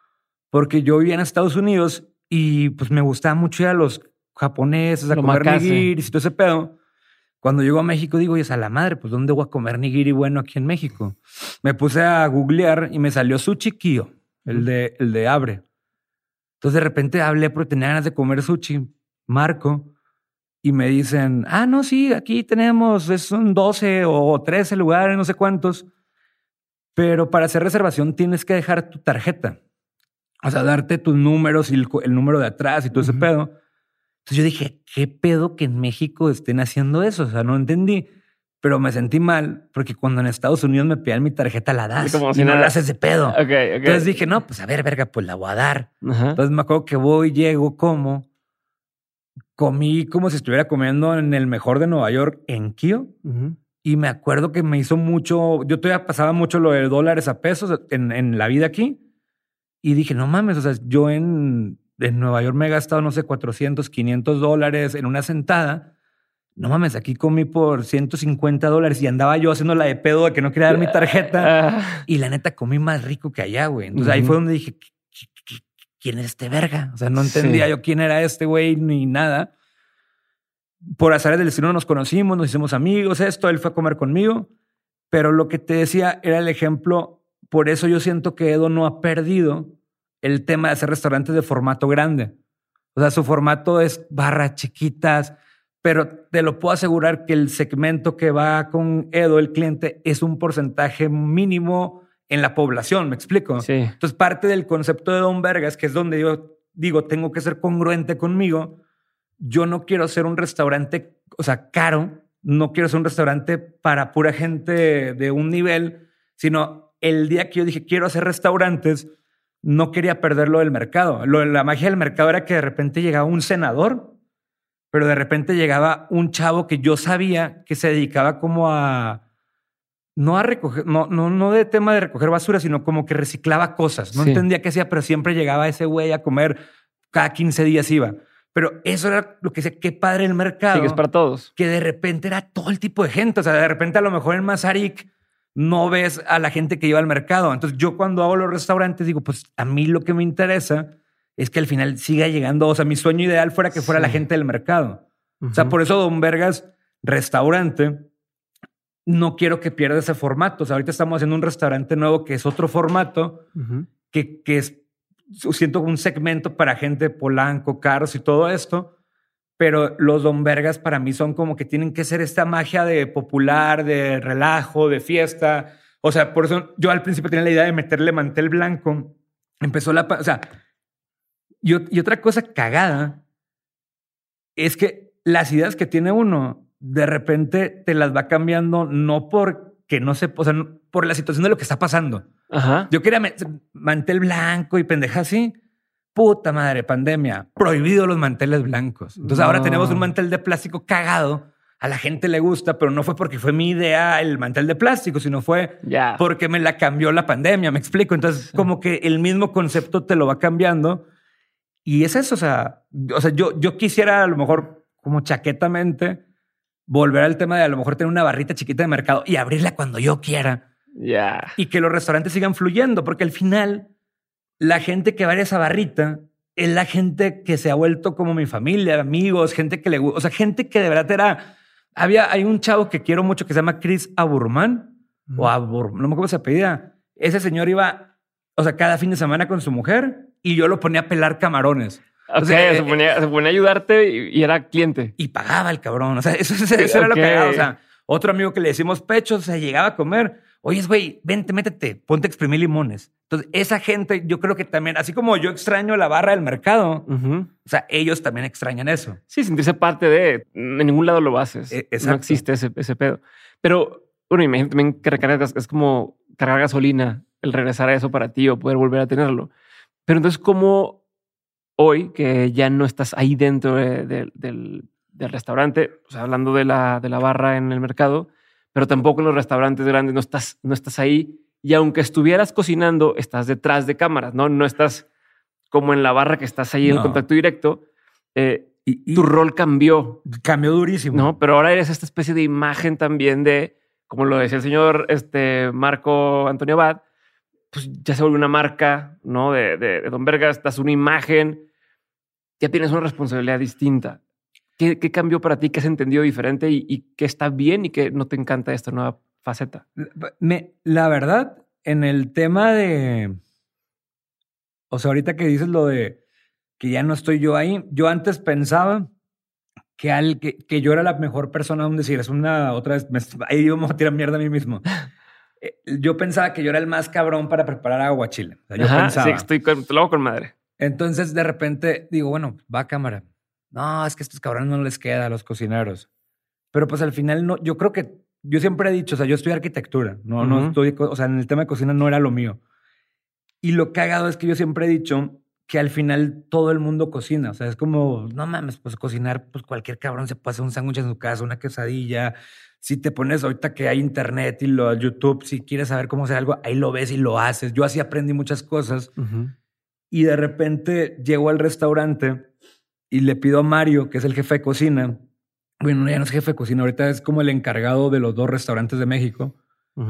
porque yo vivía en Estados Unidos y pues me gustaba mucho ir a los japoneses a Lo comer y todo ese pedo. Cuando llego a México digo, oye, es a la madre, pues ¿dónde voy a comer nigiri bueno aquí en México? Me puse a googlear y me salió Sushi Kyo, el de, el de Abre. Entonces de repente hablé porque tenía ganas de comer sushi, Marco, y me dicen, ah, no, sí, aquí tenemos, son 12 o 13 lugares, no sé cuántos, pero para hacer reservación tienes que dejar tu tarjeta. O sea, darte tus números y el, número de atrás y todo ese pedo. Entonces yo dije, ¿qué pedo que en México estén haciendo eso? O sea, no entendí pero me sentí mal porque cuando en Estados Unidos me pidían mi tarjeta la das Como y no la haces de pedo. Entonces dije, no, pues a ver, verga, pues la voy a dar. Entonces me acuerdo que voy, llego, como. Comí como si estuviera comiendo en el mejor de Nueva York, en Kio. Y me acuerdo que me hizo mucho, yo todavía pasaba mucho lo de dólares a pesos en, en la vida aquí. Y dije, no mames, o sea, yo en, en Nueva York me he gastado, no sé, 400, 500 dólares en una sentada no mames, aquí comí por 150 dólares y andaba yo haciendo la de pedo de que no quería dar mi tarjeta. Ah. y la neta comí más rico que allá, güey. Entonces ahí fue donde dije, ¿quién es este verga? O sea, no entendía yo quién era este güey ni nada. Por azar del destino nos conocimos, nos hicimos amigos, esto, él fue a comer conmigo. Pero lo que te decía era el ejemplo, por eso yo siento que Edo no ha perdido el tema de hacer restaurantes de formato grande. O sea, su formato es barras chiquitas, pero te lo puedo asegurar que el segmento que va con Edo, el cliente, es un porcentaje mínimo en la población, ¿me explico? Sí. Entonces, parte del concepto de Don Vergas, que es donde yo digo, tengo que ser congruente conmigo, yo no quiero ser un restaurante, o sea, caro, no quiero ser un restaurante para pura gente de un nivel, sino el día que yo dije, quiero hacer restaurantes, no quería perderlo del mercado. Lo, la magia del mercado era que de repente llegaba un senador pero de repente llegaba un chavo que yo sabía que se dedicaba como a no a recoger, no, no, no de tema de recoger basura, sino como que reciclaba cosas. No entendía qué hacía, pero siempre llegaba ese güey a comer, cada 15 días iba. Pero eso era lo que decía, qué padre el mercado. Sí, que es para todos. Que de repente era todo el tipo de gente. O sea, de repente a lo mejor en Mazarik no ves a la gente que iba al mercado. Entonces yo cuando hago los restaurantes digo, pues a mí lo que me interesa es que al final siga llegando. O sea, mi sueño ideal fuera que fuera la gente del mercado. O sea, por eso Don Vergas, restaurante, no quiero que pierda ese formato. O sea, ahorita estamos haciendo un restaurante nuevo que es otro formato, que, que es, siento un segmento para gente polanco, caros y todo esto. Pero los Don Vergas para mí son como que tienen que ser esta magia de popular, de relajo, de fiesta. O sea, por eso yo al principio tenía la idea de meterle mantel blanco. Empezó la... O sea, y, otra cosa cagada es que las ideas que tiene uno, de repente te las va cambiando, no porque no se, o sea, por la situación de lo que está pasando. Ajá. Yo quería mantel blanco y pendeja así. Puta madre, pandemia. Prohibido los manteles blancos. Entonces ahora tenemos un mantel de plástico cagado. A la gente le gusta, pero no fue porque fue mi idea el mantel de plástico, sino fue porque me la cambió la pandemia. Me explico. Entonces, como que el mismo concepto te lo va cambiando y es eso, o sea, o sea yo, yo quisiera a lo mejor como chaquetamente volver al tema de a lo mejor tener una barrita chiquita de mercado y abrirla cuando yo quiera. Y que los restaurantes sigan fluyendo, porque al final la gente que va a esa barrita es la gente que se ha vuelto como mi familia, amigos, gente que le gusta, o sea, gente que de verdad era. Había, hay un chavo que quiero mucho que se llama Chris Aburman o Abur, no me acuerdo se apellida. Ese señor iba, o sea, cada fin de semana con su mujer y yo lo ponía a pelar camarones. o sea, se, ponía, a ayudarte y, era cliente. Y pagaba el cabrón. O sea, eso, <laughs> era lo que O sea, otro amigo que le decimos pechos, o sea, llegaba a comer. Oye, güey, vente, métete, ponte a exprimir limones. Entonces, esa gente, yo creo que también, así como yo extraño la barra del mercado, o sea, ellos también extrañan eso. Sí, sentirse parte de, en ningún lado lo haces. E, no existe ese, ese pedo. Pero, bueno, imagínate también que recargas, es como cargar gasolina, el regresar a eso para ti o poder volver a tenerlo. Pero entonces, ¿cómo hoy que ya no estás ahí dentro del, restaurante, o sea, hablando de la, de la barra en el mercado, pero tampoco en los restaurantes grandes no estás, no estás ahí? Y aunque estuvieras cocinando, estás detrás de cámaras, ¿no? No estás como en la barra que estás ahí en contacto directo. Eh, y, tu rol cambió. Cambió durísimo. No, pero ahora eres esta especie de imagen también de, como lo decía el señor este, Marco Antonio Abad, pues ya se vuelve una marca, ¿no? De, de, Don Vergas, das una imagen, ya tienes una responsabilidad distinta. ¿Qué, ¿Qué, cambió para ti? ¿Qué has entendido diferente y, y qué está bien y qué no te encanta esta nueva faceta? Me, la verdad, en el tema de... O sea, ahorita que dices lo de que ya no estoy yo ahí. Yo antes pensaba que, al, que, que yo era la mejor persona donde decir, es una otra vez, me, <laughs> ahí vamos a tirar mierda a mí mismo. <laughs> Eh, yo pensaba que yo era el más cabrón para preparar aguachile. O sea, yo Ajá, pensaba. sí, estoy con, lo hago con madre. Entonces de repente digo, bueno, va a cámara. No, es que a estos cabrones no les queda a los cocineros. Pero pues al final no, yo creo que yo siempre he dicho, o sea, yo estudié arquitectura, no, no Ujú. estoy, o sea, en el tema de cocina no era lo mío. Y lo cagado es que yo siempre he dicho que al final todo el mundo cocina, o sea, es como, no mames, pues cocinar, pues cualquier cabrón se puede hacer un sándwich en su casa, una quesadilla. Si te pones ahorita que hay internet y lo YouTube, si quieres saber cómo hacer algo, ahí lo ves y lo haces. Yo así aprendí muchas cosas y de repente llego al restaurante y le pido a Mario, que es el jefe de cocina. Bueno, ya no es jefe de cocina, ahorita es como el encargado de los dos restaurantes de México.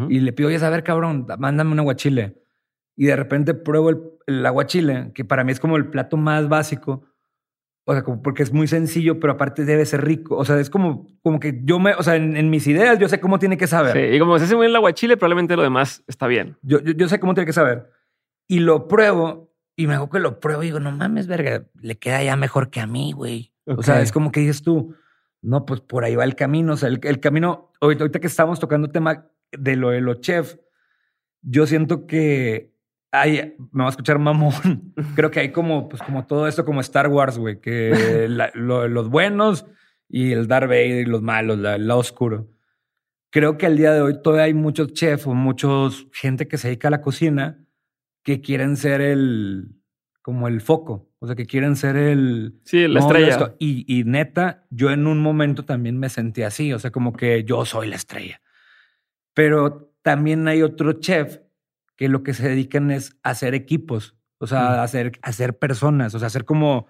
Y le pido, oye, a ver, cabrón, mándame un aguachile. Y de repente pruebo el, el aguachile, que para mí es como el plato más básico. O sea, como porque es muy sencillo, pero aparte debe ser rico. O sea, es como, como que yo me, o sea, en, en mis ideas yo sé cómo tiene que saber. Sí, y como se hace muy bien el aguachile, probablemente lo demás está bien. Yo, yo, yo sé cómo tiene que saber. Y lo pruebo y me hago que lo pruebo y digo, no mames, verga, le queda ya mejor que a mí, güey. O sea, es como que dices tú, no, pues por ahí va el camino. O sea, el, el camino, ahorita, ahorita que estamos tocando tema de lo de los chefs, yo siento que hay, me va a escuchar mamón. <laughs> Creo que hay como, pues como todo esto, como Star Wars, güey, que <laughs> la- lo- los buenos y el Darth Vader y los malos, la- el lado oscuro. Creo que al día de hoy todavía hay muchos chefs o muchos gente que se dedica a la cocina que quieren ser el, como el foco, o sea, que quieren ser el, Sí, la no, estrella. Y, y neta, yo en un momento también me sentí así, o sea, como que yo soy la estrella. Pero también hay otro chef que lo que se dedican es a hacer equipos, o sea, Mm. a hacer, a hacer personas, o sea, hacer como...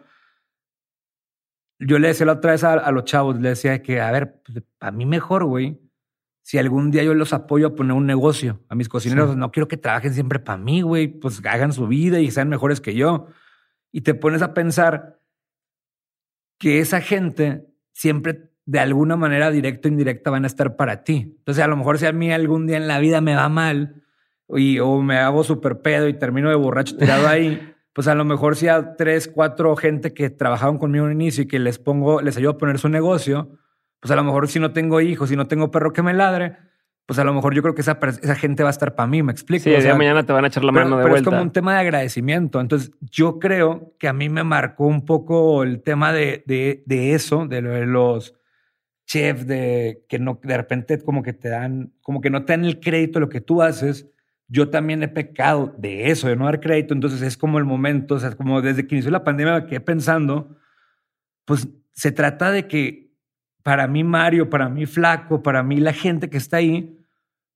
Yo le decía la otra vez a, a los chavos, le decía que, a ver, pues, a mí mejor, güey, si algún día yo los apoyo a poner un negocio a mis cocineros, Sí. no quiero que trabajen siempre para mí, güey, pues hagan su vida y sean mejores que yo. Y te pones a pensar que esa gente siempre de alguna manera directa o indirecta van a estar para ti. Entonces, a lo mejor si a mí algún día en la vida me va mal y, o me hago súper pedo y termino de borracho tirado <laughs> ahí, pues a lo mejor si a tres, cuatro gente que trabajaron conmigo al inicio y que les pongo, les ayudo a poner su negocio, pues a lo mejor si no tengo hijos, si no tengo perro que me ladre, pues a lo mejor yo creo que esa, esa gente va a estar para mí, ¿me explico? Sí, O día sea, de mañana te van a echar la pero, mano de pero vuelta. es como un tema de agradecimiento. Entonces, yo creo que a mí me marcó un poco el tema de, de, de eso, de, lo de los chefs, de que no, de repente como que te dan, como que no te dan el crédito de lo que tú haces. Yo también he pecado de eso, de no dar crédito. Entonces, es como el momento, o sea, como desde que inició la pandemia me quedé pensando, pues se trata de que para mí Mario, para mí Flaco, para mí la gente que está ahí,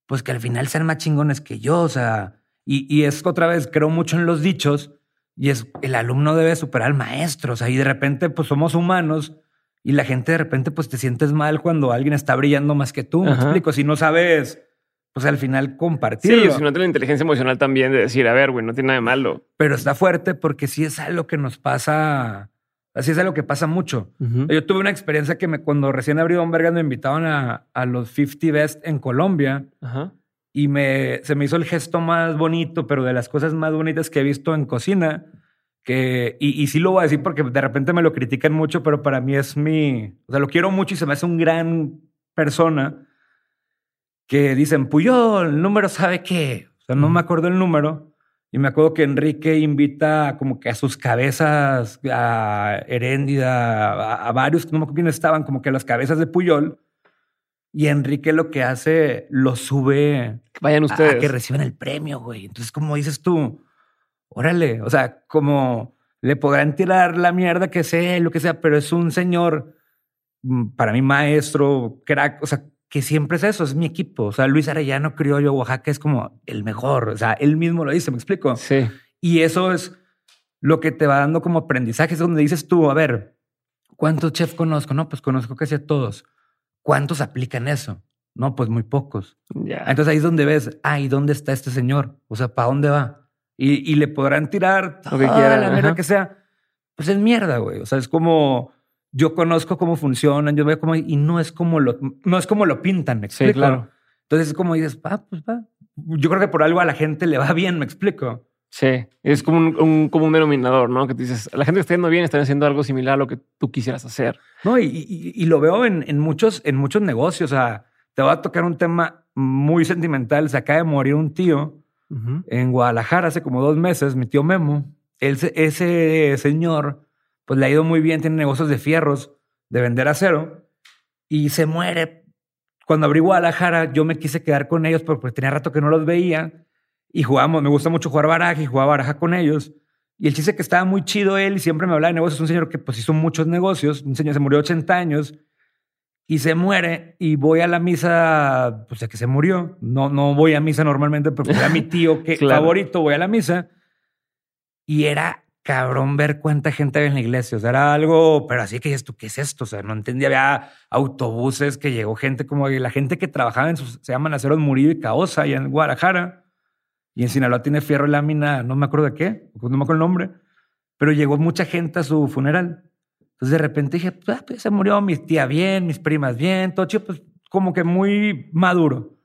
pues que al final sean más chingones que yo, o sea, y, y es otra vez, creo mucho en los dichos, y es el alumno debe superar al maestro, o sea, y de repente pues somos humanos y la gente de repente pues te sientes mal cuando alguien está brillando más que tú, me Ajá. explico, si no sabes, pues al final Sí, compartirlo. si no tienes la inteligencia emocional también de decir, a ver, güey, no tiene nada de malo. Pero está fuerte porque sí es algo que nos pasa, así es algo que pasa mucho. Yo tuve una experiencia que me, cuando recién abrí Don Vergas me invitaban a, a los 50 Best en Colombia Ajá. y me, se me hizo el gesto más bonito, pero de las cosas más bonitas que he visto en cocina. Que, y, y sí lo voy a decir porque de repente me lo critican mucho, pero para mí es mi. O sea, lo quiero mucho y se me hace un gran persona. Que dicen, Puyol, el número sabe qué. O sea, no me acuerdo el número. Y me acuerdo que Enrique invita como que a sus cabezas, a Heréndida, a, a varios, no me acuerdo quiénes estaban, como que a las cabezas de Puyol. Y Enrique lo que hace, lo sube Vayan a- ustedes. a que reciban el premio, güey. Entonces, como dices tú, órale, o sea, como le podrán tirar la mierda que sea, lo que sea, pero es un señor, mm, para mí maestro, crack, o sea, que siempre es eso, es mi equipo. O sea, Luis Arellano, Criollo, Oaxaca, es como el mejor. O sea, él mismo lo dice, me explico. Sí. Y eso es lo que te va dando como aprendizaje, es donde dices tú, a ver, ¿cuántos chefs conozco? No, pues conozco casi a todos. ¿Cuántos aplican eso? No, pues muy pocos. Ya. Entonces ahí es donde ves, ah, ¿y dónde está este señor? O sea, ¿para dónde va? Y, y le podrán tirar Lo que toda quieran, la mierda que sea. Pues es mierda, güey. O sea, es como yo conozco cómo funcionan, yo veo cómo y no es como lo no es como lo pintan, me Sí, explico. claro. Entonces es como dices, ah, pues va. Yo creo que por algo a la gente le va bien, me explico. Sí, es como un, un común denominador, ¿no? Que tú dices, la gente que está yendo bien está haciendo algo similar a lo que tú quisieras hacer. No, y, y- y lo veo en, en muchos, en muchos negocios. O sea, te voy a tocar un tema muy sentimental. Se acaba de morir un tío en Guadalajara hace como dos meses, mi tío Memo. Él, se- ese señor, pues le ha ido muy bien, tiene negocios de fierros, de vender acero, y se muere. Cuando abrí Guadalajara, yo me quise quedar con ellos porque pues, tenía rato que no los veía y jugábamos. Me gusta mucho jugar baraja y jugaba baraja con ellos. Y el chiste que estaba muy chido él y siempre me hablaba de negocios. Un señor que pues hizo muchos negocios. Un señor se murió de 80 años y se muere y voy a la misa, pues de que se murió. No, no voy a misa normalmente porque era mi tío que <laughs> Claro. favorito, voy a la misa. Y era cabrón ver cuánta gente había en la iglesia. O sea, era algo, pero así que esto, ¿qué es esto? O sea, no entendía. Había autobuses que llegó gente como la gente que trabajaba en sus, se llaman aceros Murillo y Caosa, allá en Guadalajara. Y en Sinaloa tiene fierro y lámina, no me acuerdo de qué, no me acuerdo el nombre, pero llegó mucha gente a su funeral. Entonces de repente dije, "Ah, pues, se murió mi tía bien, mis primas bien, todo chido, pues como que muy maduro.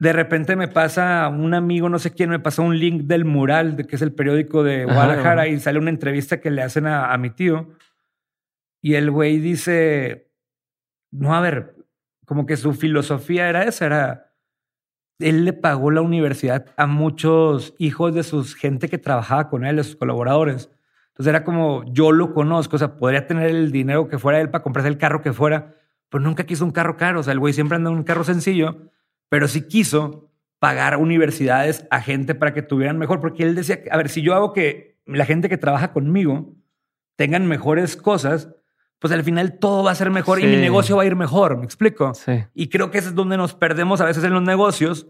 De repente me pasa un amigo, no sé quién, me pasa un link del mural, de que es el periódico de Guadalajara, ajá. y sale una entrevista que le hacen a, a mi tío. Y el güey dice, no, a ver, como que su filosofía era esa, era, él le pagó la universidad a muchos hijos de sus gente que trabajaba con él, de sus colaboradores. Entonces era como, yo lo conozco, o sea, podría tener el dinero que fuera él para comprarse el carro que fuera, pero nunca quiso un carro caro. O sea, el güey siempre anda en un carro sencillo, pero sí quiso pagar universidades a gente para que tuvieran mejor, porque él decía, a ver, si yo hago que la gente que trabaja conmigo tengan mejores cosas, pues al final todo va a ser mejor y mi negocio va a ir mejor, ¿me explico? Sí. Y creo que eso es donde nos perdemos a veces en los negocios,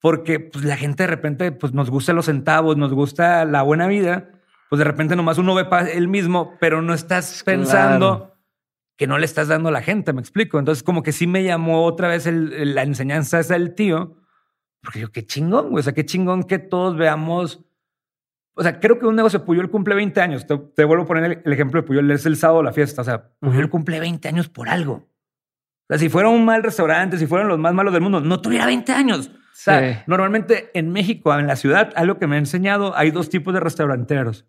porque pues, la gente de repente pues, nos gusta los centavos, nos gusta la buena vida, pues de repente nomás uno ve para él mismo, pero no estás pensando Claro. Que no le estás dando a la gente, me explico. Entonces como que sí me llamó otra vez el- la enseñanza esa del tío, porque yo qué chingón, güey, o sea, qué chingón que todos veamos. O sea, creo que un negocio, Puyol cumple 20 años. Te, te vuelvo a poner el, el ejemplo de Puyol, es el sábado la fiesta. O sea, Puyol cumple 20 años por algo. O sea, si fuera un mal restaurante, si fueran los más malos del mundo, no tuviera 20 años. O sea, Sí. normalmente en México, en la ciudad, algo que me ha enseñado, hay dos tipos de restauranteros.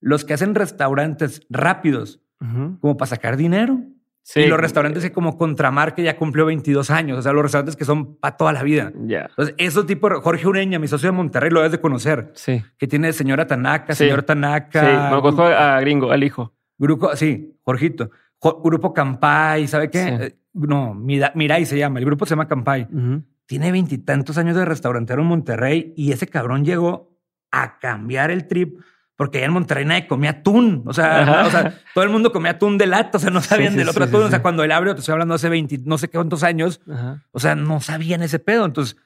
Los que hacen restaurantes rápidos, Ujú. como para sacar dinero. Sí. Y los restaurantes que como Contramar, que ya cumplió 22 años. O sea, los restaurantes que son para toda la vida. Ya. Entonces, esos tipos, Jorge Ureña, mi socio de Monterrey, lo debes de conocer. Sí. Que tiene señora Tanaka, Sí. señor Sí. Tanaka. Me costó a Gringo, al hijo. Grupo, sí, Jorgito. Jo- grupo Campay, ¿sabe qué? Sí. Eh, No, Mira- Mirai se llama. El grupo se llama Campay. Ujú. Tiene veintitantos años de restaurantero en Monterrey y ese cabrón llegó a cambiar el trip porque allá en Monterrey nadie comía atún. O sea, Ajá. o sea, todo el mundo comía atún de lata. O sea, no sabían sí, del otro sí, atún. o sea, cuando el abrió, te estoy hablando hace 20, no sé cuántos años. Ajá. O sea, no sabían ese pedo. Entonces,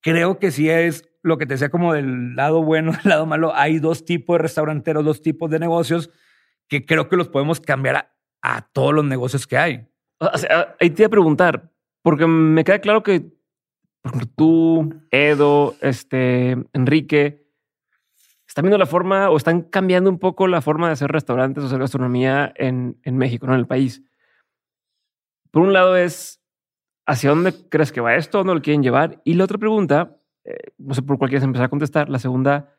creo que sí es lo que te decía como del lado bueno, <laughs> del lado malo. Hay dos tipos de restauranteros, dos tipos de negocios que creo que los podemos cambiar a, a todos los negocios que hay. O sea, ahí te iba a preguntar, porque me queda claro que tú, Edo, este, Enrique, están viendo la forma o están cambiando un poco la forma de hacer restaurantes o hacer gastronomía en, en México, ¿no? En el país. Por un lado es, ¿hacia dónde crees que va esto? ¿Dónde lo quieren llevar? Y la otra pregunta, eh, no sé por cuál quieres empezar a contestar, la segunda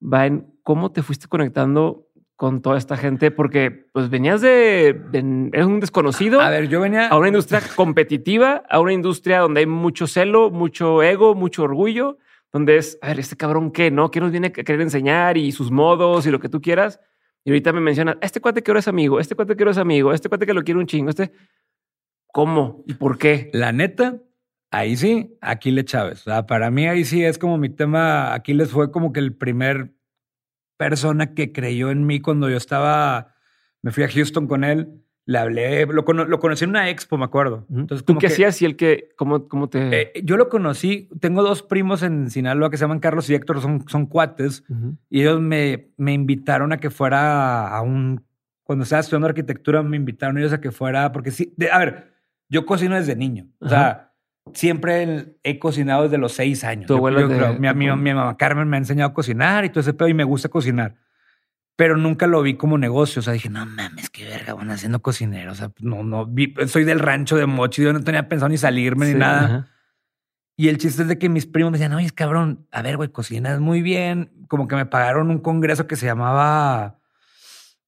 va en cómo te fuiste conectando con toda esta gente, porque pues venías de, de- eres un desconocido A ver, yo venía. a una industria competitiva, a una industria donde hay mucho celo, mucho ego, mucho orgullo, donde es, a ver, este cabrón qué, ¿no? ¿Qué nos viene a querer enseñar y sus modos y lo que tú quieras? Y ahorita me menciona, este cuate que ahora es amigo, este cuate que ahora es amigo, este cuate que lo quiere un chingo, este... ¿Cómo? ¿Y por qué? La neta, ahí sí, Aquiles Chávez. O sea, para mí ahí sí es como mi tema. Aquiles fue como que el primer persona que creyó en mí cuando yo estaba. Me fui a Houston con él. Le hablé, lo, cono- lo conocí en una expo, me acuerdo. Entonces, ¿Tú como qué que- hacías y el que, cómo, cómo te... Eh, yo lo conocí, tengo dos primos en Sinaloa que se llaman Carlos y Héctor, son, son cuates, y ellos me, me invitaron a que fuera a un... Cuando estaba estudiando arquitectura, me invitaron ellos a que fuera, porque sí, de- a ver, yo cocino desde niño, o sea, siempre he cocinado desde los seis años. Tu Yo- creo, mi, te mi- pone- mi mamá Carmen me ha enseñado a cocinar y todo ese pedo, y me gusta cocinar. Pero nunca lo vi como negocio. O sea, dije, no mames, qué verga, van haciendo cocinero. O sea, no, no, vi- soy del rancho de Mochi, yo no tenía pensado ni salirme Sí, ni nada. ajá. Y el chiste es de que mis primos me decían, oye, cabrón, a ver, güey, cocinas muy bien. Como que me pagaron un congreso que se llamaba,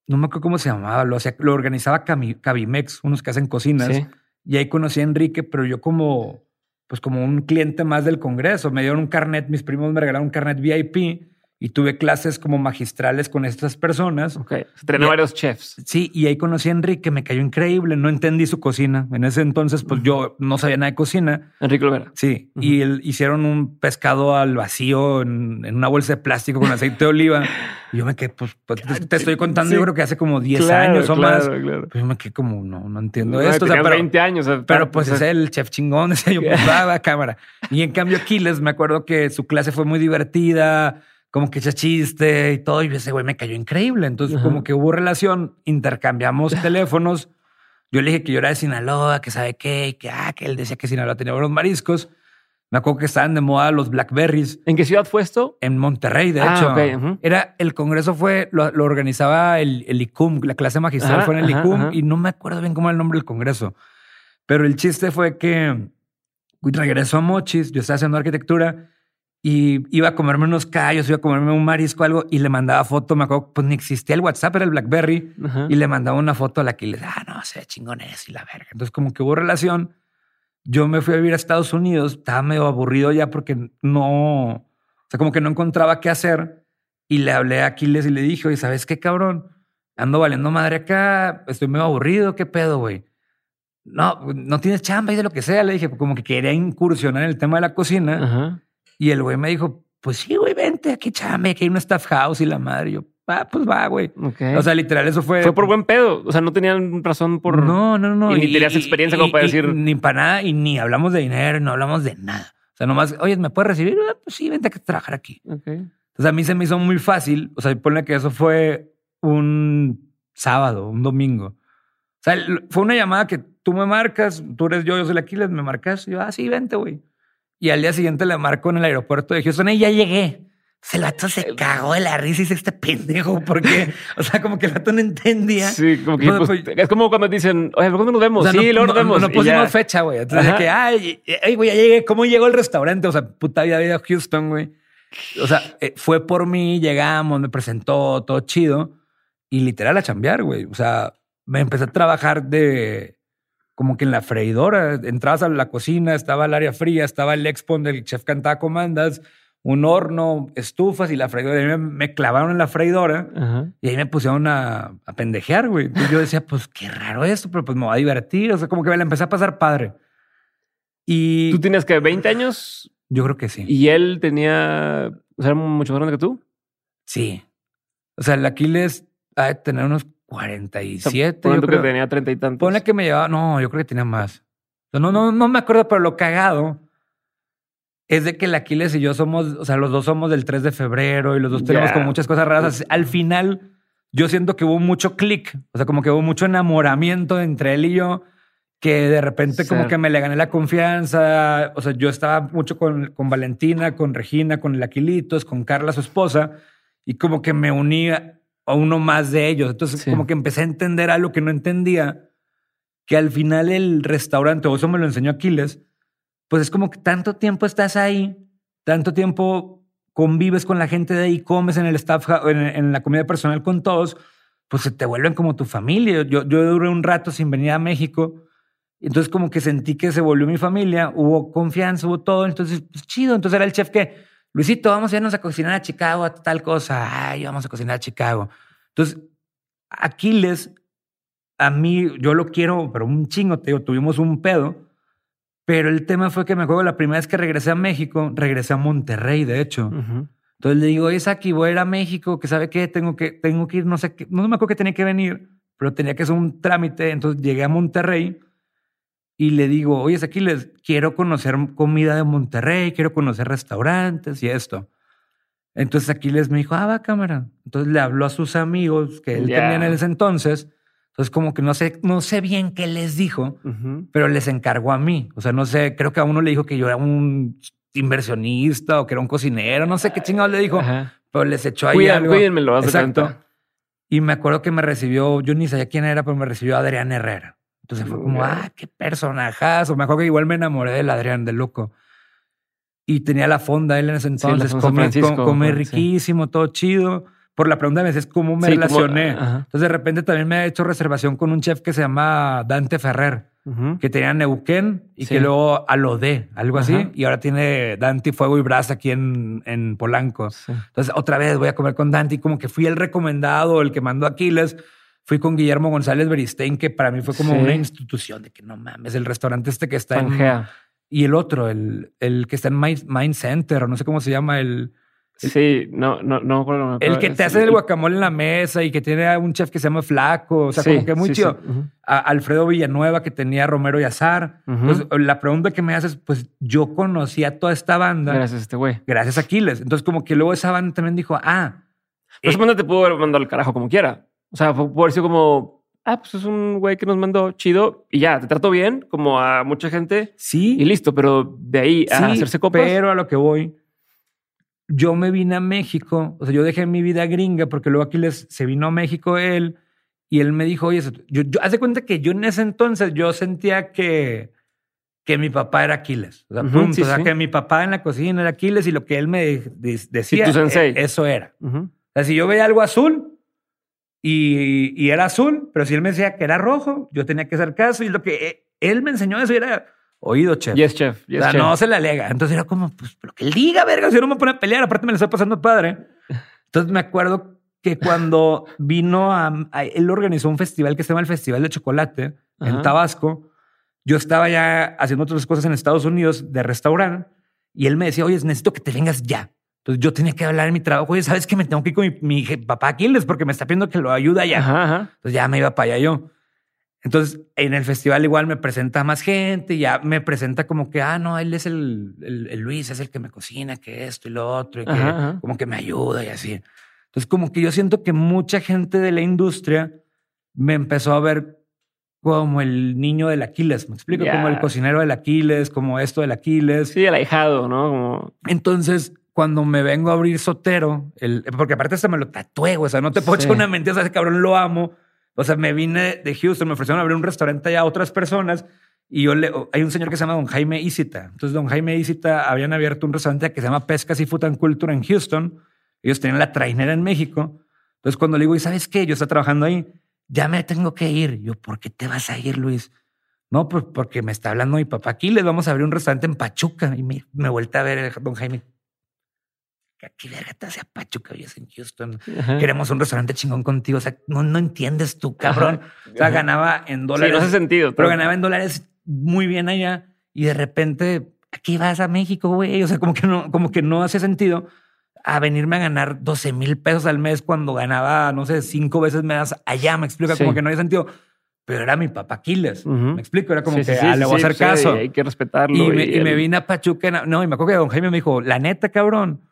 no me acuerdo cómo se llamaba, lo, hacía, lo organizaba Cami- Cabimex, unos que hacen cocinas. Sí. Y ahí conocí a Enrique, pero yo como, pues como un cliente más del congreso. Me dieron un carnet, mis primos me regalaron un carnet VIP y tuve clases como magistrales con estas personas. Ok. Ya. varios chefs. Sí, y ahí conocí a Enrique, me cayó increíble, no entendí su cocina. En ese entonces, pues yo no sabía nada de cocina. Enrique Olvera. Sí, Ujú. y el- hicieron un pescado al vacío en, en una bolsa de plástico con aceite de oliva. Y yo me quedé, pues, pues, te, te estoy contando, Sí. yo creo que hace como 10 Claro, años o más. claro, claro. Pues yo me quedé como, no, no entiendo No, esto. O sea, pero, 20 años. o sea, pero pues o sea, es el chef chingón, <laughs> decía yo, pues va, va cámara. Y en cambio Aquiles, me acuerdo que su clase fue muy divertida, como que echa chiste y todo, y ese güey me cayó increíble. Entonces Ajá. como que hubo relación, intercambiamos <laughs> teléfonos. Yo le dije que yo era de Sinaloa, que sabe qué, y que, ah, que él decía que Sinaloa tenía buenos mariscos. Me acuerdo que estaban de moda los Blackberries ¿En qué ciudad fue esto? en Monterrey, de Ah, hecho. ok, ujú. Era el congreso fue, lo, lo organizaba el, el ICUM, la clase magistral Ajá, fue en el ajá, ICUM ajá. y no me acuerdo bien cómo era el nombre del congreso. Pero el chiste fue que regresó a Mochis, yo estaba haciendo arquitectura y iba a comerme unos callos, iba a comerme un marisco, algo, y le mandaba foto, me acuerdo, pues ni existía el WhatsApp, era el BlackBerry, Ajá. y le mandaba una foto a la que le ah, no, se ve chingón eso y la verga. Entonces, como que hubo relación. Yo me fui a vivir a Estados Unidos, estaba medio aburrido ya porque no, o sea, como que no encontraba qué hacer. Y le hablé a Aquiles y le dije, oye, ¿sabes qué, cabrón? Ando valiendo madre acá, estoy medio aburrido, ¿qué pedo, güey? No, no tienes chamba y de lo que sea. Le dije, como que quería incursionar en el tema de la cocina. Ajá. Y el güey me dijo, pues sí, güey, vente aquí, chamba, aquí hay una staff house y la madre. Y yo, ah, pues va, güey. O sea, literal, eso fue. fue por buen pedo. O sea, no tenían razón por. No, no, no. Y ni tenías experiencia como para decir- Ni para nada, y ni hablamos de dinero, no hablamos de nada. O sea, nomás, oye, ¿me puedes recibir? Ah, Pues sí, vente a trabajar aquí. Entonces a mí se me hizo muy fácil. O sea, ponle que eso fue un sábado, un domingo. O sea, fue una llamada que tú me marcas, tú eres yo, yo soy el Aquiles, me marcas. Y yo, ah, sí, vente, güey. Y al día siguiente le marco en el aeropuerto de Houston y ya llegué. El vato se cagó de la risa y dice este pendejo, porque, <laughs> o sea, como que el vato no entendía. Sí, como que Pues, pues, pues, es como cuando dicen, oye, ¿cuándo nos vemos? O sea, sí, no, luego nos no- vemos. No, pusimos fecha, güey. Entonces, que, ay, güey, ya llegué. ¿Cómo llegó al restaurante? O sea, puta vida, vida Houston, güey. O sea, eh, fue por mí, llegamos, me presentó, todo chido. Y literal a chambear, güey. O sea, me empecé a trabajar de como que en la freidora. Entrabas a la cocina, estaba el área fría, estaba el expo donde el chef cantaba comandas, un horno, estufas y la freidora. Y me, me clavaron en la freidora. Ajá. Y ahí me pusieron a, a pendejear, güey. Y yo decía, pues qué raro esto, pero pues me va a divertir. O sea, como que me la empecé a pasar padre. Y Tú tienes que 20 años yo creo que sí. y él tenía, o sea, era mucho más grande que tú. sí. O sea, el Aquiles ha de tener unos 47. ponle que tenía 30 y tantos. Ponle que me llevaba. No, yo creo que tenía más. No, no, no me acuerdo, pero lo cagado es de que el Aquiles y yo somos, o sea, los dos somos del 3 de febrero y los dos tenemos Ya. como muchas cosas raras. Al final, yo siento que hubo mucho clic, o sea, como que hubo mucho enamoramiento entre él y yo, que de repente Sí. como que me le gané la confianza. O sea, yo estaba mucho con, con Valentina, con Regina, con el Aquilitos, con Carla, su esposa, y como que me uní a uno más de ellos. Entonces, Sí. como que empecé a entender algo que no entendía que al final el restaurante, o eso me lo enseñó Aquiles, pues es como que tanto tiempo estás ahí, tanto tiempo convives con la gente de ahí, comes en el staff, en, en la comida personal con todos, pues se te vuelven como tu familia. Yo, yo duré un rato sin venir a México, entonces como que sentí que se volvió mi familia, hubo confianza, hubo todo, entonces pues chido. Entonces era el chef que, Luisito, vamos a irnos a cocinar a Chicago, a tal cosa, ay, vamos a cocinar a Chicago. Entonces, Aquiles a mí, yo lo quiero, pero un chingo, te digo, tuvimos un pedo. Pero el tema fue que me acuerdo la primera vez que regresé a México, regresé a Monterrey, de hecho. Ujú. Entonces le digo, oye, Saki, voy a ir a México, que sabe qué, tengo que, tengo que ir, no sé qué, no me acuerdo que tenía que venir, pero tenía que hacer un trámite. Entonces llegué a Monterrey y le digo, oye, Saki, les quiero conocer comida de Monterrey, quiero conocer restaurantes y esto. Entonces Aquiles me dijo, ah, va cámara. Entonces le habló a sus amigos que él tenía en ese entonces. Entonces como que no sé, no sé bien qué les dijo, pero les encargó a mí. O sea, no sé, creo que a uno le dijo que yo era un inversionista o que era un cocinero, no sé qué chingados le dijo, Ajá. pero les echó ahí Cuida- algo. cuídenmelo, Exacto. cuenta. Y me acuerdo que me recibió, yo ni sabía quién era, pero me recibió Adrián Herrera. Entonces fue como, ah, qué personajazo. Me acuerdo que igual me enamoré del Adrián, del loco. y tenía la fonda él en ese entonces. San come, Francisco, co- come sí. riquísimo, todo chido. Por la pregunta me decías cómo me Sí, como- relacioné. ajá. Entonces de repente también me ha hecho reservación con un chef que se llama Dante Ferrer, Ujú. que tenía Neuquén y Sí. que luego Alodé, algo así. Y ahora tiene Dante Fuego y Brasa aquí en, en Polanco. Sí. Entonces, otra vez voy a comer con Dante y como que fui el recomendado, el que mandó Aquiles. Fui con Guillermo González Beristain, que para mí fue como Sí. una institución de que no mames, el restaurante este que está en... Y el otro, el, el que está en Mind, Center, o no sé cómo se llama, el, Sí, no, no, no no el que te hace el guacamole en la mesa y que tiene a un chef que se llama Flaco. O sea, Sí, como que muy sí, chido. A Alfredo Villanueva, que tenía Romero y Azar. Ujú. Pues, la pregunta que me haces, pues yo conocí a toda esta banda gracias, Gracias a este güey. a Aquiles. Entonces, como que luego esa banda también dijo, ah, Pero eh, esa banda te pudo haber mandado al carajo como quiera. O sea, fue por decir como, ah, pues es un güey que nos mandó chido y ya, te trato bien, como a mucha gente sí, y listo. Pero de ahí a sí, hacerse copas. pero a lo que voy, yo me vine a México, o sea, yo dejé mi vida gringa porque luego Aquiles se vino a México él y él me dijo, oye, yo, yo haz de cuenta que yo en ese entonces yo sentía que, que mi papá era Aquiles. O sea, Ujú, punto. sí, o sea, sí. que mi papá en la cocina era Aquiles y lo que él me de- de- decía, tu sensei. eh, eso era. Ujú. O sea, si yo veía algo azul y, y era azul, pero si él me decía que era rojo, yo tenía que hacer caso y lo que eh, él me enseñó eso era oído, chef. Yes, chef. Yes, o sea, chef. no se la alega. Entonces era como, pues, lo que él diga, verga, si yo no me pone a pelear, aparte me la estoy pasando padre. Entonces me acuerdo que cuando vino a, a- él organizó un festival que se llama el Festival de Chocolate en. Tabasco. Yo estaba ya haciendo otras cosas en Estados Unidos de restaurante y él me decía, oye, necesito que te vengas ya. Entonces yo tenía que hablar en mi trabajo, oye, ¿sabes que me tengo que ir con mi, papá Aquiles porque me está pidiendo que lo ayude allá? Ajá, ajá. Entonces ya me iba para allá yo. Entonces en el festival igual me presenta más gente, y ya me presenta como que, ah, no, él es el, el- el Luis, es el que me cocina, que esto y lo otro, y que Ajá, como que me ayuda y así. Entonces como que yo siento que mucha gente de la industria me empezó a ver como el niño del Aquiles, me explico, como el cocinero del Aquiles, como esto del Aquiles. Sí, el ahijado, ¿no? Como, Entonces, cuando me vengo a abrir Sotero, el, porque aparte hasta me lo tatué, o sea, no te puedo Sí. echar una mentira, o sea, ese cabrón lo amo. O sea, me vine de Houston, me ofrecieron abrir un restaurante allá a otras personas y yo le, hay un señor que se llama Don Jaime Isita. Entonces, Don Jaime Isita habían abierto un restaurante que se llama Pescas y Food and Culture en Houston. Ellos tenían la trainera en México. Entonces, cuando le digo, ¿y sabes qué? Yo estoy trabajando ahí, ya me tengo que ir. Yo, ¿por qué te vas a ir, Luis? No, pues porque me está hablando mi papá. Aquí les vamos a abrir un restaurante en Pachuca. Y me, me vuelta a ver don Jaime. ¿Qué verga te hace a Pachuca? Vives en Houston. ajá. Queremos un restaurante chingón contigo. O sea, no, no entiendes tú, cabrón. O sea, ganaba en Sí, dólares. no hace sentido. pero ganaba en dólares muy bien allá. Y de repente, aquí vas a México, güey. O sea, como que no, como que no hace sentido a venirme a ganar 12 mil pesos al mes cuando ganaba, no sé, cinco veces más allá. Me explica Sí. como que no hay sentido. Pero era mi papá Aquiles. Me explico. Era como Sí, sí, que sí, ah, sí, le voy a sí, hacer sí, caso. hay que respetarlo. Y me, y me vine a Pachuca. No, y me acuerdo que don Jaime me dijo, la neta, cabrón,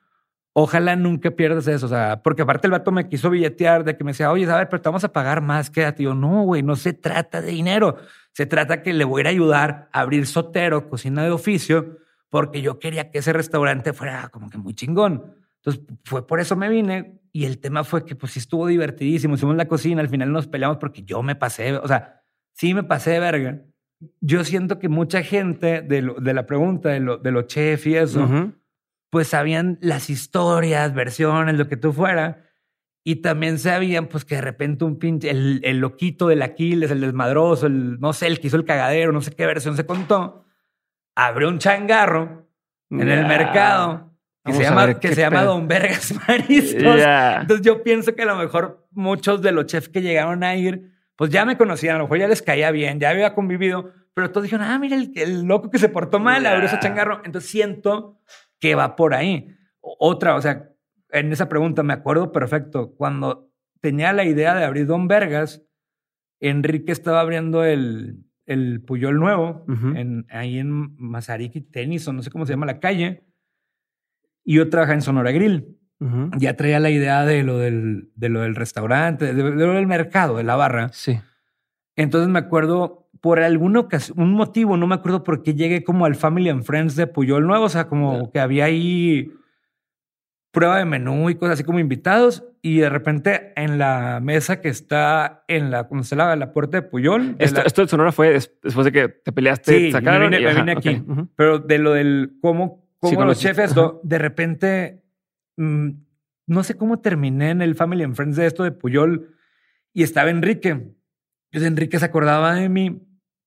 ojalá nunca pierdas eso. O sea, porque aparte el vato me quiso billetear de que me decía, oye, ver, pero te vamos a pagar más, quédate. Y yo, no, güey, no se trata de dinero. Se trata que le voy a ir a ayudar a abrir sotero, cocina de oficio, porque yo quería que ese restaurante fuera como que muy chingón. Entonces fue por eso me vine y el tema fue que pues sí estuvo divertidísimo. Hicimos la cocina, al final nos peleamos porque yo me pasé, o sea, sí me pasé de verga. Yo siento que mucha gente de, lo- de la pregunta de, lo, de los chef y eso, Ujú. Pues sabían las historias, versiones, lo que tú fuera. Y también sabían, pues, que de repente un pinche, el, el loquito del Aquiles, el desmadroso, el, no sé, el que hizo el cagadero, no sé qué versión se contó, abrió un changarro en el mercado que, Vamos se llama, que se llama. Don Vergas Mariscos. Entonces yo pienso que a lo mejor muchos de los chefs que llegaron a ir, pues ya me conocían, a lo mejor ya les caía bien, ya había convivido, pero todos dijeron, ah, mira, el, el loco que se portó mal Ya. abrió ese changarro. Entonces siento que va por ahí. Otra, o sea, en esa pregunta me acuerdo perfecto, cuando tenía la idea de abrir Don Vergas, Enrique estaba abriendo el, el Puyol Nuevo, en, ahí en Mazariqui, Tenis, o no sé cómo se llama la calle, y yo trabajaba en Sonora Grill Ujú. ya traía la idea de lo del, de lo del restaurante, de, de lo del mercado, de la barra. Sí. Entonces me acuerdo, por alguna ocasión, un motivo, no me acuerdo por qué llegué como al Family and Friends de Puyol Nuevo, o sea, como que había ahí prueba de menú y cosas así como invitados, y de repente en la mesa que está en la, como se la, la puerta de Puyol, de Esto, la- esto de Sonora fue des- después de que te peleaste, Sí, sacaron. me vine, y- me vine aquí. pero de lo del cómo con los esto, de repente, mm, no sé cómo terminé en el Family and Friends de esto de Puyol y estaba Enrique. Entonces Enrique se acordaba de mí,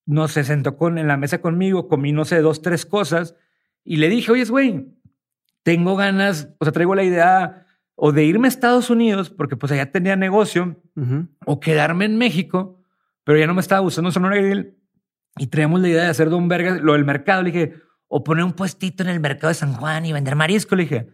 no se sentó con, en la mesa conmigo, comí, no sé, dos, tres cosas y le dije, oye, güey, tengo ganas, o sea, traigo la idea o de irme a Estados Unidos porque pues allá tenía negocio o quedarme en México, pero ya no me estaba gustando Sonora Grill y traíamos la idea de hacer Don Vergas, lo del mercado. Le dije, o poner un puestito en el mercado de San Juan y vender marisco. Le dije,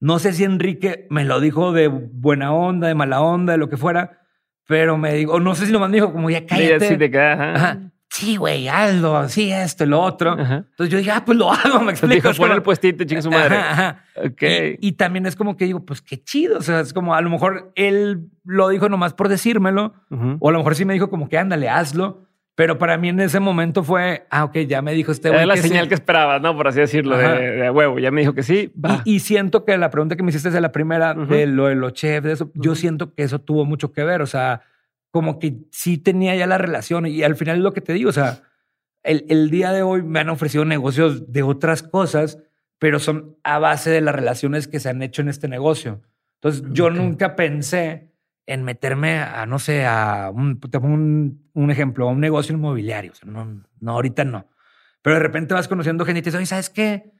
no sé si Enrique me lo dijo de buena onda, de mala onda, de lo que fuera, pero me dijo, no sé si lo me dijo como ya cállate. sí te. Ajá. Sí, güey, hazlo, sí, esto lo otro. Ajá. Entonces yo dije, ah, pues lo hago, me <laughs> explico. dijo, Es pon el puestito, chinga su madre. Ajá, ajá. Ok. Y, y también es como que digo, pues qué chido. O sea, es como a lo mejor él lo dijo nomás por decírmelo, o a lo mejor sí me dijo como que ándale, hazlo. Pero para mí en ese momento fue, ah, ok, ya me dijo este Era güey. la que señal sí. que esperabas, ¿no? Por así decirlo, de, huevo. Ya me dijo que sí, va. Y, y siento que la pregunta que me hiciste de la primera, de lo de los chefs, de eso, yo siento que eso tuvo mucho que ver. O sea, como que sí tenía ya la relación. Y al final es lo que te digo, o sea, el, el día de hoy me han ofrecido negocios de otras cosas, pero son a base de las relaciones que se han hecho en este negocio. Entonces, yo Ok. nunca pensé en meterme a, no sé, a un, te pongo un, un ejemplo, a un negocio inmobiliario. O sea, no, no, ahorita no. Pero de repente vas conociendo gente y te dices, oye, ¿sabes qué?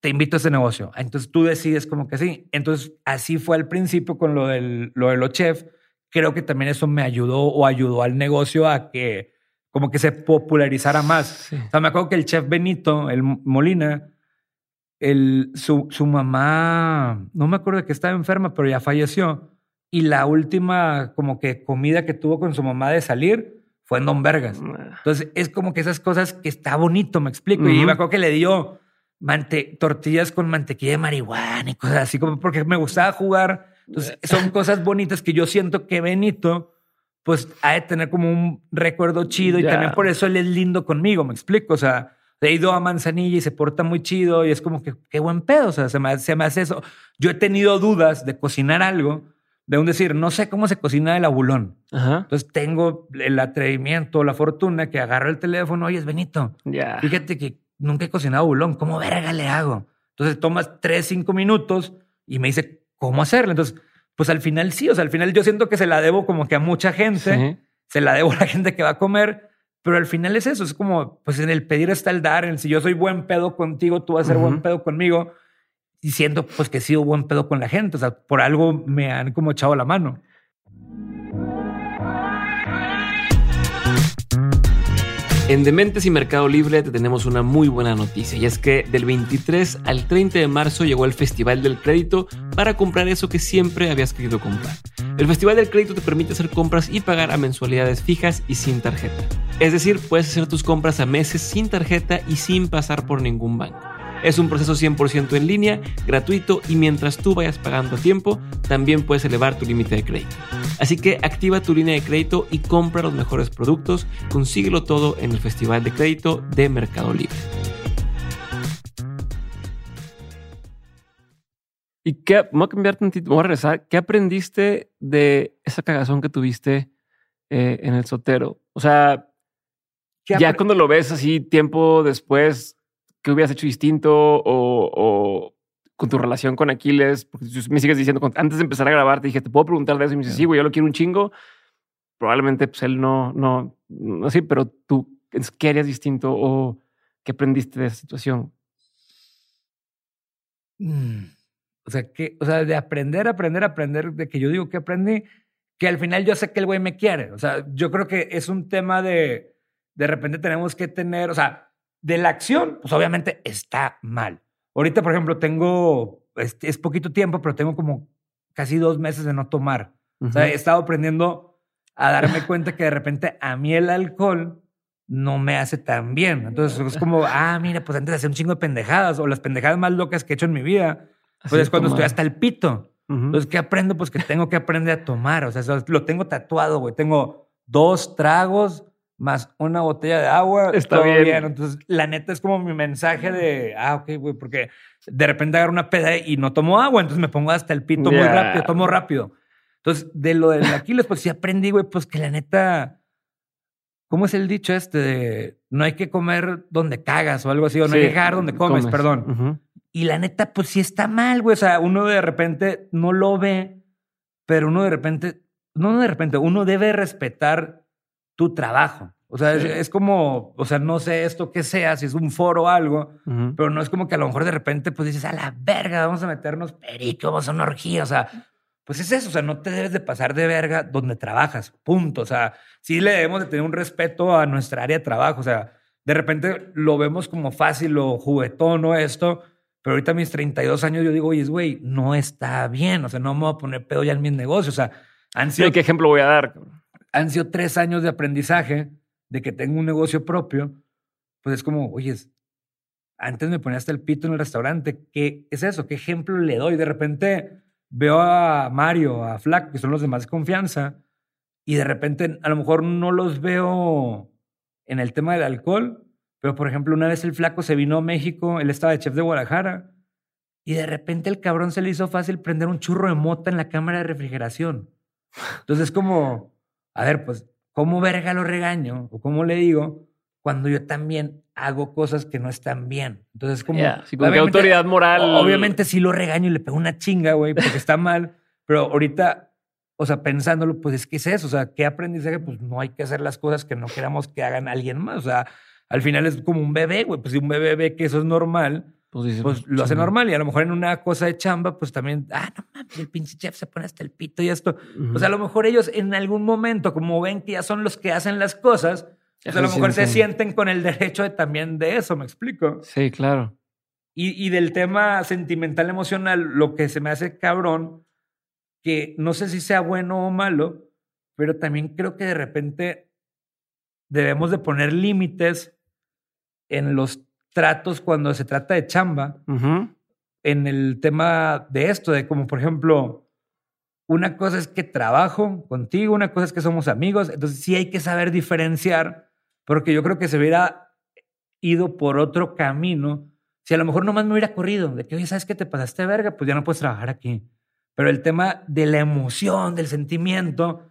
Te invito a este negocio. Entonces tú decides como que sí. Entonces así fue al principio con lo, del, lo de los chefs. Creo que también eso me ayudó o ayudó al negocio a que como que se popularizara más. Sí. O sea, me acuerdo que el chef Benito, el Molina, el, su, su mamá, no me acuerdo de que estaba enferma, pero ya falleció. Y la última como que comida que tuvo con su mamá de salir fue en Don Vergas. Entonces es como que esas cosas que está bonito, me explico. Y Ujú. me acuerdo que le dio tortillas con mantequilla de marihuana y cosas así, como porque me gustaba jugar. Entonces son cosas bonitas que yo siento que Benito, pues, ha de tener como un recuerdo chido y Ya. también por eso él es lindo conmigo, me explico. O sea, he ido a Manzanilla y se porta muy chido y es como que qué buen pedo. O sea, se me, se me hace eso. Yo he tenido dudas de cocinar algo, de un decir, no sé cómo se cocina el abulón. Ajá. Entonces tengo el atrevimiento, la fortuna que agarro el teléfono. Oye, es Benito. Ya. Fíjate que nunca he cocinado bulón. ¿Cómo verga le hago? Entonces tomas tres, cinco minutos y me dice cómo hacerlo. Entonces, pues al final sí. O sea, al final yo siento que se la debo como que a mucha gente. Sí. Se la debo a la gente que va a comer. Pero al final es eso. Es como, pues en el pedir está el dar. En si yo soy buen pedo contigo, tú vas a ser buen pedo conmigo. Y siento pues que he sido buen pedo con la gente. O sea, por algo me han como echado la mano. En Dementes y Mercado Libre te tenemos una muy buena noticia y es que del 23 al 30 de marzo llegó el Festival del Crédito para comprar eso que siempre habías querido comprar. El Festival del Crédito te permite hacer compras y pagar a mensualidades fijas y sin tarjeta. Es decir, puedes hacer tus compras a meses sin tarjeta y sin pasar por ningún banco. Es un proceso 100% en línea, gratuito y mientras tú vayas pagando a tiempo, también puedes elevar tu límite de crédito. Así que activa tu línea de crédito y compra los mejores productos. Consíguelo todo en el Festival de Crédito de Mercado Libre. ¿Y qué? Voy a cambiar tantito, voy a regresar. ¿Qué aprendiste de esa cagazón que tuviste eh, en el sotero? O sea, ¿Qué ya cuando lo ves así tiempo después, ¿qué hubieras hecho distinto? O, o con tu relación con Aquiles, porque me sigues diciendo, antes de empezar a grabar, te dije, ¿te puedo preguntar de eso? Y me dices, sí, güey, yo lo quiero un chingo. Probablemente pues él no, no, no así, pero tú, ¿qué harías distinto o qué aprendiste de esa situación? Mm. O sea, que, o sea, de aprender, aprender, aprender, de que yo digo que aprendí, que al final yo sé que el güey me quiere. O sea, yo creo que es un tema de, de repente tenemos que tener, o sea, de la acción, pues obviamente está mal. Ahorita, por ejemplo, tengo, es, es poquito tiempo, pero tengo como casi dos meses de no tomar. O sea, he estado aprendiendo a darme cuenta que de repente a mí el alcohol no me hace tan bien. Entonces es como, ah, mira, pues antes hacía un chingo de pendejadas o las pendejadas más locas que he hecho en mi vida, Así pues es cuando tomar. estoy hasta el pito. Ujú. Entonces, ¿qué aprendo? Pues que tengo que aprender a tomar. O sea, lo tengo tatuado, güey. Tengo dos tragos más una botella de agua. Está todo bien. Entonces, la neta es como mi mensaje de, ah, ok, güey, porque de repente agarro una peda y no tomo agua, entonces me pongo hasta el pito muy rápido, tomo rápido. Entonces, de lo del Aquiles, pues sí aprendí, güey, pues que la neta, ¿cómo es el dicho este de no hay que comer donde cagas o algo así, o no hay Sí, que cagar donde comes, perdón. Y la neta, pues sí está mal, güey. O sea, uno de repente no lo ve, pero uno de repente, no de repente, uno debe respetar tu trabajo. O sea, es, como, o sea, no sé esto que sea, si es un foro o algo, pero no es como que a lo mejor de repente pues dices, a la verga, vamos a meternos perico, vamos a una orgía. O sea, pues es eso, o sea, no te debes de pasar de verga donde trabajas, punto. O sea, sí le debemos de tener un respeto a nuestra área de trabajo. O sea, de repente lo vemos como fácil o juguetón o esto, pero ahorita a mis 32 años yo digo, oye, güey, no está bien. O sea, no me voy a poner pedo ya en mis negocios. O sea, han sido... ¿Qué ejemplo voy a dar? Han sido tres años de aprendizaje de que tengo un negocio propio, pues es como, oye, antes me ponía hasta el pito en el restaurante. ¿Qué es eso? ¿Qué ejemplo le doy? De repente veo a Mario, a Flaco, que son los de más confianza, y de repente a lo mejor no los veo en el tema del alcohol, pero por ejemplo, una vez el Flaco se vino a México, él estaba de chef de Guadalajara, y de repente el cabrón se le hizo fácil prender un churro de mota en la cámara de refrigeración. Entonces es como, a ver, pues ¿cómo verga lo regaño? O cómo le digo cuando yo también hago cosas que no están bien. Entonces, como. Yeah, autoridad moral. Obviamente sí lo regaño y le pego una chinga, güey, porque está mal. Pero ahorita, o sea, pensándolo, pues es que es eso. O sea, ¿qué aprendizaje? Pues no hay que hacer las cosas que no queramos que hagan alguien más. O sea, al final es como un bebé, güey. Pues si un bebé ve que eso es normal, pues, pues lo hace normal. Y a lo mejor en una cosa de chamba, pues también, ah, no mames, el pinche chef se pone hasta el pito y esto. Pues a lo mejor ellos en algún momento, como ven que ya son los que hacen las cosas, pues a lo mejor se sienten con el derecho de también de eso, ¿me explico? Sí, claro. Y, y del tema sentimental emocional, lo que se me hace cabrón, que no sé si sea bueno o malo, pero también creo que de repente debemos de poner límites en los tratos cuando se trata de chamba en el tema de esto, de como por ejemplo, una cosa es que trabajo contigo, una cosa es que somos amigos, entonces sí hay que saber diferenciar, porque yo creo que se hubiera ido por otro camino si a lo mejor nomás me hubiera corrido, de que, oye, ¿sabes qué te pasaste verga? Pues ya no puedes trabajar aquí. Pero el tema de la emoción, del sentimiento,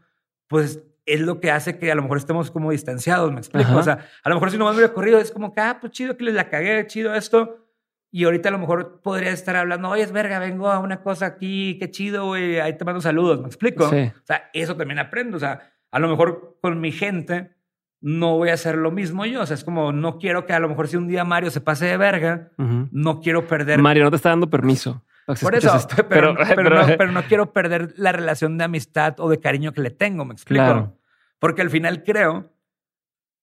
pues es lo que hace que a lo mejor estemos como distanciados, me explico. O sea, a lo mejor si no me hubiera corrido, es como que, ah, pues chido que les la cagué, chido esto. Y ahorita a lo mejor podría estar hablando, oye, es verga, vengo a una cosa aquí, qué chido, güey, ahí te mando saludos, ¿me explico? O sea, eso también aprendo. O sea, a lo mejor con mi gente no voy a hacer lo mismo yo. O sea, es como, no quiero que a lo mejor si un día Mario se pase de verga, no quiero perder. Mario no te está dando permiso. Por eso, pero, <laughs> <laughs> pero, no, quiero perder la relación de amistad o de cariño que le tengo, ¿me explico? Claro. Porque al final creo,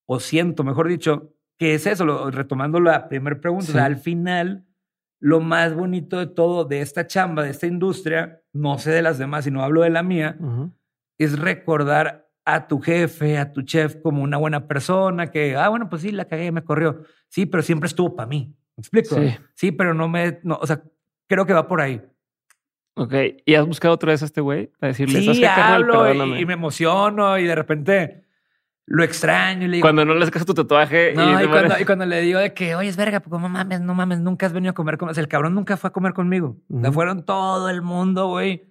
o siento, mejor dicho, que es eso, retomando la primera pregunta, al final lo más bonito de todo, de esta chamba, de esta industria, no sé de las demás, sino hablo de la mía, es recordar a tu jefe, a tu chef como una buena persona que, ah, bueno, pues sí, la cagué, me corrió. Sí, pero siempre estuvo para mí. ¿Me explico? Sí. sí, pero no me, no, o sea, creo que va por ahí. Ok, ¿y has buscado otra vez a este güey para decirle, sí, hablo y, me emociono y de repente lo extraño y le digo... Cuando no le sacas tu tatuaje. No, y, cuando, y, cuando, le digo de que, oye, es verga, pues no mames, no mames, nunca has venido a comer conmigo. O sea, el cabrón nunca fue a comer conmigo. Uh fueron todo el mundo, güey.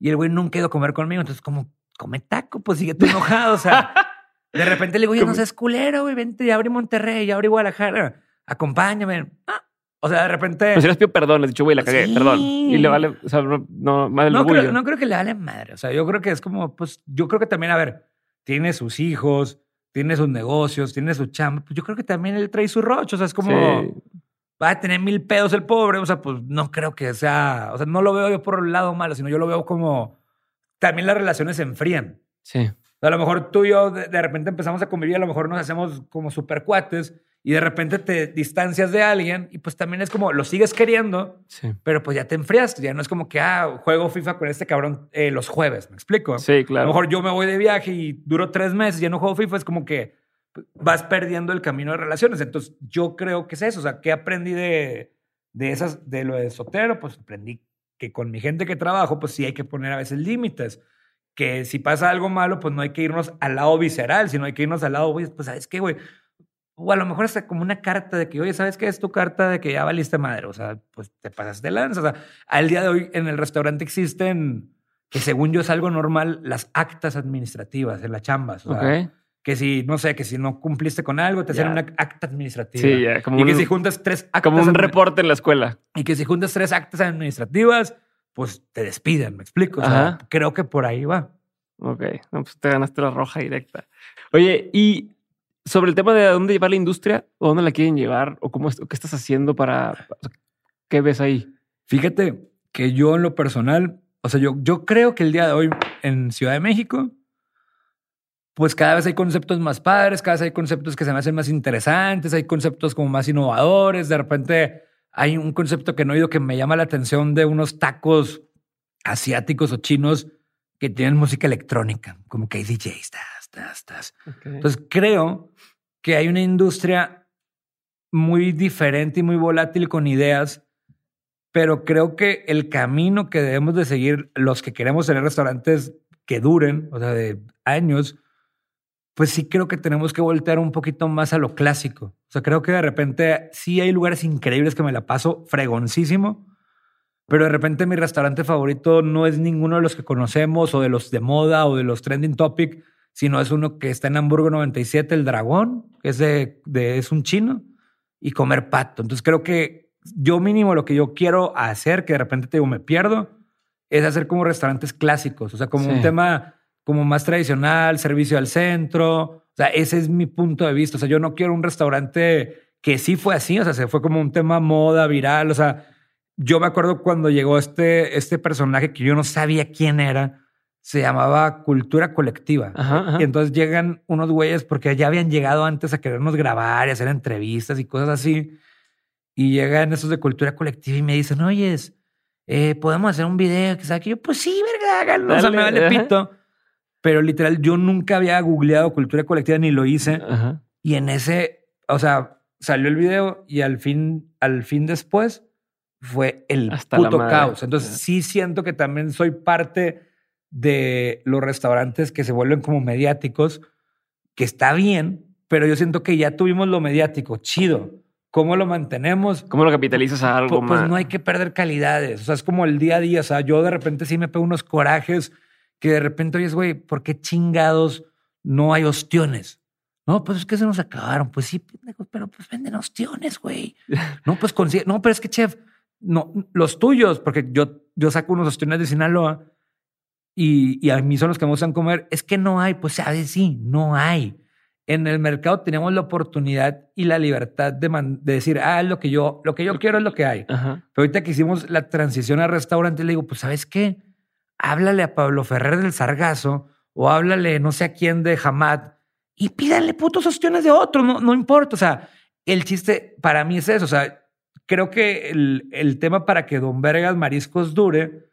Y el güey nunca ido a comer conmigo. Entonces, como, come taco, pues sigue tú enojado. O sea, <laughs> de repente le digo, oye, no seas culero, güey, vente, ya abrí Monterrey, ya abrí Guadalajara. Acompáñame. Ah, o sea, de repente. Pues si les pido perdón, les he dicho, güey, la cagué, perdón. Y le vale, o sea, no, no, no creo, no creo que le vale madre. O sea, yo creo que es como, pues, yo creo que también, a ver, tiene sus hijos, tiene sus negocios, tiene su chamba. Pues yo creo que también él trae su rocho. O sea, es como. Va a tener mil pedos el pobre. O sea, pues no creo que sea. O sea, no lo veo yo por el lado malo, sino yo lo veo como. También las relaciones se enfrían. Sí. A lo mejor tú y yo de, de repente empezamos a convivir, a lo mejor nos hacemos como super cuates y de repente te distancias de alguien y pues también es como lo sigues queriendo, pero pues ya te enfriaste, ya no es como que, ah, juego FIFA con este cabrón eh, los jueves, ¿me explico? Sí, claro. A lo mejor yo me voy de viaje y duro tres meses y ya no juego FIFA, es como que vas perdiendo el camino de relaciones. Entonces yo creo que es eso, o sea, ¿qué aprendí de, de esas, de lo de Sotero? Pues aprendí que con mi gente que trabajo, pues sí hay que poner a veces límites. Que si pasa algo malo, pues no hay que irnos al lado visceral, sino hay que irnos al lado, pues, ¿sabes qué, güey? O a lo mejor hasta como una carta de que, oye, ¿sabes qué es tu carta de que ya valiste madre? O sea, pues te pasas de lanza. O sea, al día de hoy en el restaurante existen, que según yo es algo normal, las actas administrativas en las chambas. O sea, que si, no sé, que si no cumpliste con algo, te hacen Ya. una acta administrativa. Sí, como y que si juntas tres actas Como un reporte en la escuela. y que si juntas tres actas administrativas, pues te despiden, ¿me explico? O sea, Ajá. creo que por ahí va. Ok, no, pues te ganaste la roja directa. Oye, y sobre el tema de a dónde llevar la industria, o dónde la quieren llevar, o cómo o qué estás haciendo para. ¿Qué ves ahí? Fíjate que yo en lo personal, o sea, yo, yo creo que el día de hoy en Ciudad de México, pues cada vez hay conceptos más padres, cada vez hay conceptos que se me hacen más interesantes, hay conceptos como más innovadores, de repente hay un concepto que no he oído que me llama la atención de unos tacos asiáticos o chinos que tienen música electrónica, como que hay DJs, tas, tas, tas. Entonces creo que hay una industria muy diferente y muy volátil con ideas, pero creo que el camino que debemos de seguir los que queremos tener restaurantes que duren, o sea, de años, pues sí creo que tenemos que voltear un poquito más a lo clásico. O sea, creo que de repente sí hay lugares increíbles que me la paso fregoncísimo, pero de repente mi restaurante favorito no es ninguno de los que conocemos o de los de moda o de los trending topic, sino es uno que está en Hamburgo 97, el Dragón, que es, de, de- es un chino, y comer pato. Entonces creo que yo mínimo lo que yo quiero hacer, que de repente te digo, me pierdo, es hacer como restaurantes clásicos, o sea, como un Sí. tema como más tradicional, servicio al centro. Sea, ese es mi punto de vista. O sea, yo no quiero un restaurante que sí fue así, o sea, se fue como un tema moda, viral, o sea, yo me acuerdo cuando llegó este, este personaje que yo no sabía quién era, se llamaba Cultura Colectiva. Ajá, ajá. Y entonces llegan unos güeyes porque ya habían llegado antes a querernos grabar y hacer entrevistas y cosas así. Y llegan esos de Cultura Colectiva y me dicen, oyes, eh, podemos hacer un video que sabe que yo, pues sí, verga, háganlo. O sea, me vale ajá. pito. Pero literal, yo nunca había googleado Cultura Colectiva ni lo hice. Ajá. Y en ese, o sea, salió el video y al fin, al fin después fue el Hasta puto caos. Entonces sí siento que también soy parte de los restaurantes que se vuelven como mediáticos, que está bien, pero yo siento que ya tuvimos lo mediático, chido. ¿Cómo lo mantenemos? ¿Cómo lo capitalizas a algo Pu- pues más? no hay que perder calidades. O sea, es como el día a día. O sea, yo de repente sí me pego unos corajes que de repente oyes, güey, ¿por qué chingados no hay ostiones? No, pues es que se nos acabaron. Pues sí, pendejo, pero pues venden ostiones, güey. <laughs> No, pues consigue. No, pero es que, chef, no, los tuyos, porque yo, yo saco unos ostiones de Sinaloa y, y a mí son los que me gustan comer. Es que no hay, pues sabes, sí, no hay. En el mercado tenemos la oportunidad y la libertad de, man- de decir, ah, lo que yo, lo que yo quiero es lo que hay. Ajá. Pero ahorita que hicimos la transición al restaurante, le digo, pues, ¿sabes qué? Háblale a Pablo Ferrer del Sargazo o háblale no sé a quién de Hamad y pídanle putos ostiones de otro, no, no importa. O sea, el chiste para mí es eso. O sea, creo que el, el tema para que Don Vergas Mariscos dure,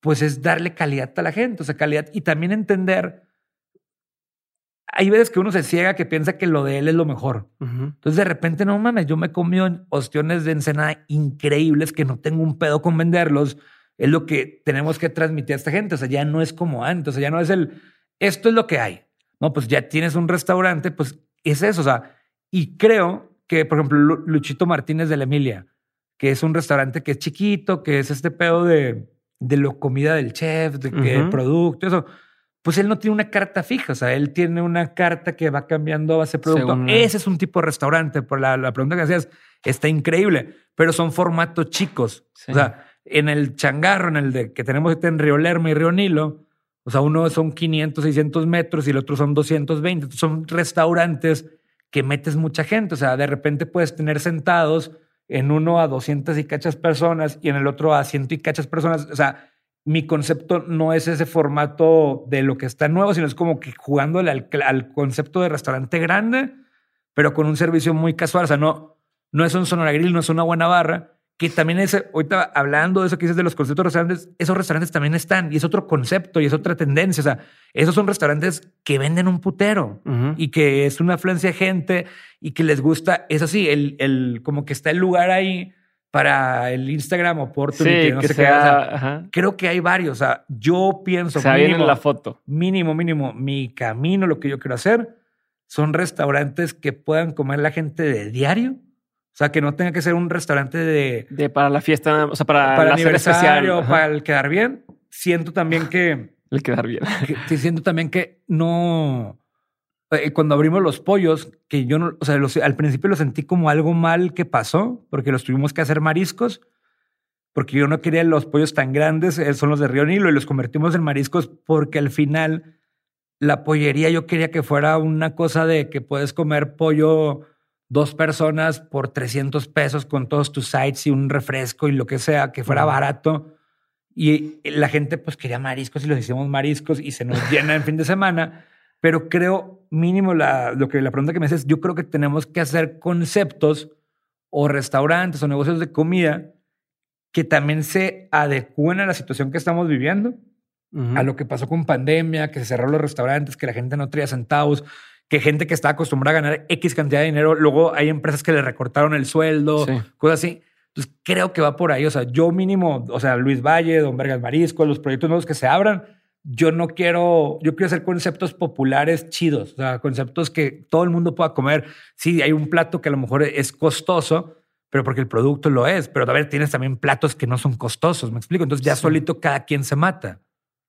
pues es darle calidad a la gente, o sea, calidad y también entender. Hay veces que uno se ciega que piensa que lo de él es lo mejor. Entonces de repente, no mames, yo me comido ostiones de ensenada increíbles que no tengo un pedo con venderlos. Es lo que tenemos que transmitir a esta gente. O sea, ya no es como antes. O sea, ya no es el, esto es lo que hay. No, pues ya tienes un restaurante, pues es eso. O sea, y creo que, por ejemplo, Lu- Luchito Martínez de la Emilia, que es un restaurante que es chiquito, que es este pedo de, de lo comida del chef, de que Ujú. producto, eso. Pues él no tiene una carta fija, o sea, él tiene una carta que va cambiando a base de producto. Según- Ese es un tipo de restaurante, por la, la pregunta que hacías, está increíble, pero son formatos chicos. Sí. O sea, en el changarro, en el de que tenemos ahorita en Río Lerma y Río Nilo, o sea, uno son 500, 600 metros y el otro son 220. Entonces, son restaurantes que metes mucha gente. O sea, de repente puedes tener sentados en uno a 200 y cachas personas y en el otro a 100 y cachas personas. O sea, mi concepto no es ese formato de lo que está nuevo, sino es como que jugándole al, al concepto de restaurante grande, pero con un servicio muy casual. O sea, no, no es un Sonora Grill, no es una buena barra, que también es, ahorita hablando de eso que dices de los conceptos de restaurantes, esos restaurantes también están y es otro concepto y es otra tendencia. O sea, esos son restaurantes que venden un putero Ujú. y que es una afluencia de gente y que les gusta, eso sí, el, el, como que está el lugar ahí para el Instagram Opportunity, Sí, no que sé qué. o sea, sea, ajá. creo que hay varios. O sea, yo pienso sea mínimo, en la foto. mínimo, mínimo, mi camino, lo que yo quiero hacer, son restaurantes que puedan comer la gente de diario. O sea, que no tenga que ser un restaurante de De para la fiesta, o sea, para, para el especial. aniversario, para el quedar bien. Siento también que, <laughs> El quedar bien. que- siento también que no, eh, cuando abrimos los pollos, que yo no, o sea, los- al principio lo sentí como algo mal que pasó, porque los tuvimos que hacer mariscos, porque yo no quería los pollos tan grandes, eh, son los de Río Nilo, y los convertimos en mariscos porque al final la pollería yo quería que fuera una cosa de que puedes comer pollo dos personas por 300 pesos con todos tus sites y un refresco y lo que sea, que fuera Ujú. barato. Y la gente pues quería mariscos y los hicimos mariscos y se nos <laughs> llena en fin de semana. Pero creo, mínimo, la, lo que la pregunta que me haces, yo creo que tenemos que hacer conceptos o restaurantes o negocios de comida que también se adecúen a la situación que estamos viviendo Ujú. a lo que pasó con pandemia, que se cerraron los restaurantes, que la gente no traía centavos, que gente que estaba acostumbrada a ganar X cantidad de dinero, luego hay empresas que le recortaron el sueldo, Sí. cosas así. Entonces creo que va por ahí. O sea, yo mínimo, o sea, Luis Valle, Don Vergas Marisco, los proyectos nuevos que se abran, yo no quiero, yo quiero hacer conceptos populares chidos, o sea, conceptos que todo el mundo pueda comer. Sí, hay un plato que a lo mejor es costoso, pero porque el producto lo es. Pero a ver, tienes también platos que no son costosos, me explico. Entonces ya Sí. solito cada quien se mata.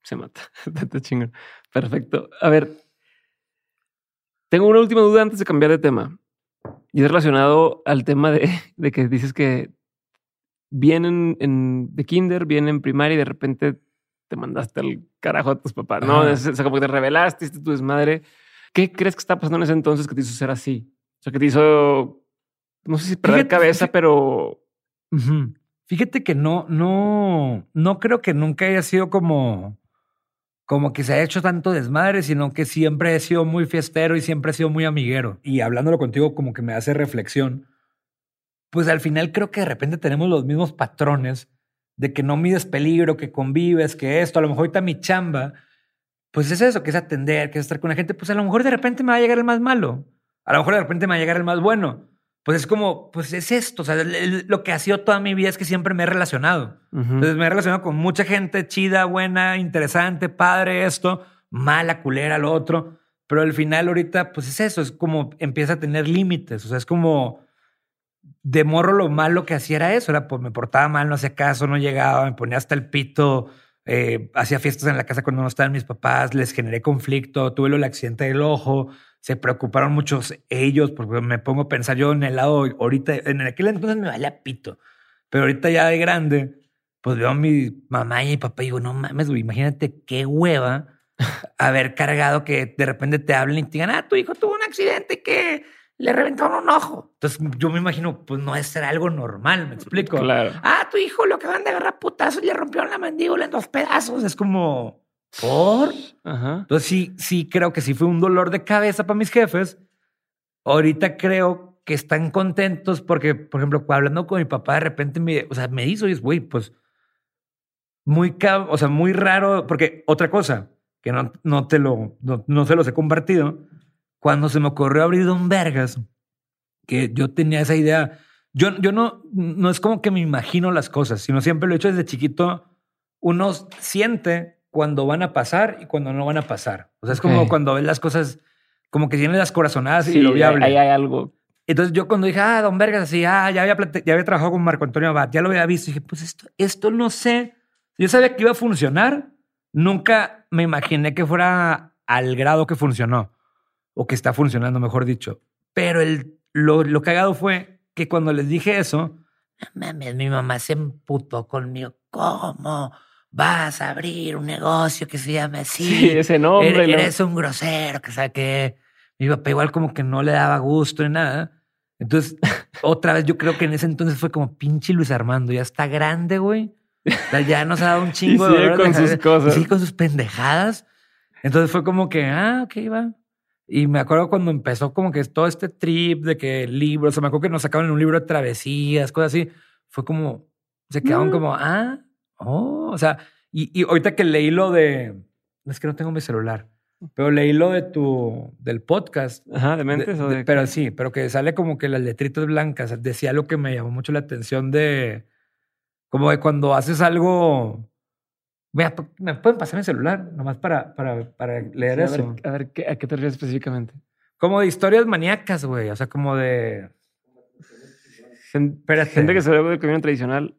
Se mata. <laughs> Perfecto. A ver, tengo una última duda antes de cambiar de tema. Y es relacionado al tema de, <laughs> de que dices que vienen en, de kinder, vienen en primaria y de repente te mandaste al carajo a tus papás. No, o sea, como que te revelaste, hiciste tu desmadre. ¿Qué crees que está pasando en ese entonces que te hizo ser así? O sea, que te hizo, no sé si perder Fíjate- cabeza, pero. Fíjate que no, no, no creo que nunca haya sido como, como que se haya hecho tanto desmadre, sino que siempre he sido muy fiestero y siempre he sido muy amiguero. Y hablándolo contigo como que me hace reflexión, pues al final creo que de repente tenemos los mismos patrones de que no mides peligro, que convives, que esto, a lo mejor ahorita mi chamba, pues es eso, que es atender, que es estar con la gente, pues a lo mejor de repente me va a llegar el más malo, a lo mejor de repente me va a llegar el más bueno. Pues es como, pues es esto, o sea, el- el- lo que ha sido toda mi vida es que siempre me he relacionado. Entonces me he relacionado con mucha gente chida, buena, interesante, padre, esto, mala, culera, lo otro. Pero al final ahorita, pues es eso, es como empieza a tener límites. O sea, es como de morro lo malo que hacía era eso, era pues me portaba mal, no hacía caso, no llegaba, me ponía hasta el pito, eh, hacía fiestas en la casa cuando no estaban mis papás, les generé conflicto, tuve el accidente del ojo, se preocuparon muchos ellos, porque me pongo a pensar yo en el lado ahorita, en aquel entonces me valía pito, pero ahorita ya de grande, pues veo a mi mamá y mi papá y digo, no mames, güey, imagínate qué hueva <laughs> haber cargado que de repente te hablen y te digan, ah, tu hijo tuvo un accidente que le reventaron un ojo. Entonces yo me imagino, pues no es ser algo normal, me explico. Claro. Ah, tu hijo lo que van de agarrar putazos y le rompieron la mandíbula en dos pedazos. Es como, ¿por? Ajá. Entonces sí, sí creo que sí fue un dolor de cabeza para mis jefes. Ahorita creo que están contentos porque, por ejemplo, hablando con mi papá, de repente me, o sea, me hizo y es, güey, pues muy, o sea, muy raro, porque otra cosa que no, no te lo, no, no se los he compartido, cuando se me ocurrió abrir Don Vergas, que yo tenía esa idea, yo, yo no, no es como que me imagino las cosas, sino siempre lo he hecho desde chiquito, uno siente cuando van a pasar y cuando no van a pasar. O sea, es como cuando ves las cosas, como que tienen las corazonadas Sí, y lo viable. ahí hay algo. Entonces yo cuando dije, ah, Don Vergas, así, ah, ya había, ya había trabajado con Marco Antonio Abad, ya lo había visto, dije, pues esto, esto no sé. Yo sabía que iba a funcionar, nunca me imaginé que fuera al grado que funcionó, o que está funcionando, mejor dicho. Pero el, lo, lo cagado fue que cuando les dije eso, "No mames, mi mamá se emputó conmigo. ¿Cómo vas a abrir un negocio que se llame así? Sí, ese nombre. Eres, ¿no? eres un grosero, que sabe que mi papá igual como que no le daba gusto ni nada. Entonces, <laughs> otra vez yo creo que en ese entonces fue como pinche Luis Armando, ya está grande, güey. Ya nos ha dado un <laughs> chingo Y de sigue de con sus cosas. Y sigue con sus pendejadas. Entonces fue como que, ah, ok, va. Y me acuerdo cuando empezó como que todo este trip de que libros, o sea, me acuerdo que nos sacaban un libro de travesías, cosas así. Fue como, se quedaron Mm. como, ah, oh, o sea, y, y ahorita que leí lo de, es que no tengo mi celular, pero leí lo de tu, del podcast. Ajá, de mentes de- o de- de. pero sí, pero que sale como que las letritas blancas. Decía algo que me llamó mucho la atención de, como de cuando haces algo, Mira, ¿me pueden pasar mi celular? Nomás para, para, para leer Sí, a eso. ver, a ver, ¿qué- ¿a qué te refieres específicamente? Como de historias maníacas, güey. O sea, como de. Gen- Espérate. Gente que se ve de comida tradicional.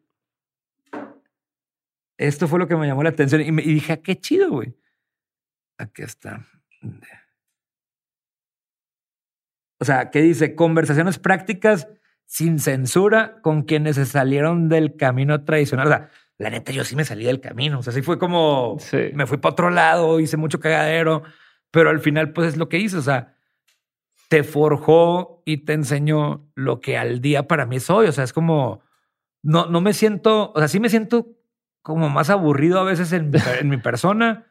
Esto fue lo que me llamó la atención. Y, me, y dije, ah, qué chido, güey. Aquí está. o sea, ¿qué dice? Conversaciones prácticas sin censura con quienes se salieron del camino tradicional. O sea, la neta, yo sí me salí del camino. O sea, sí fue como me fui para otro lado, hice mucho cagadero, pero al final, pues es lo que hice. O sea, te forjó y te enseñó lo que al día para mí soy. O sea, es como no, no me siento, o sea, sí me siento como más aburrido a veces en, en mi persona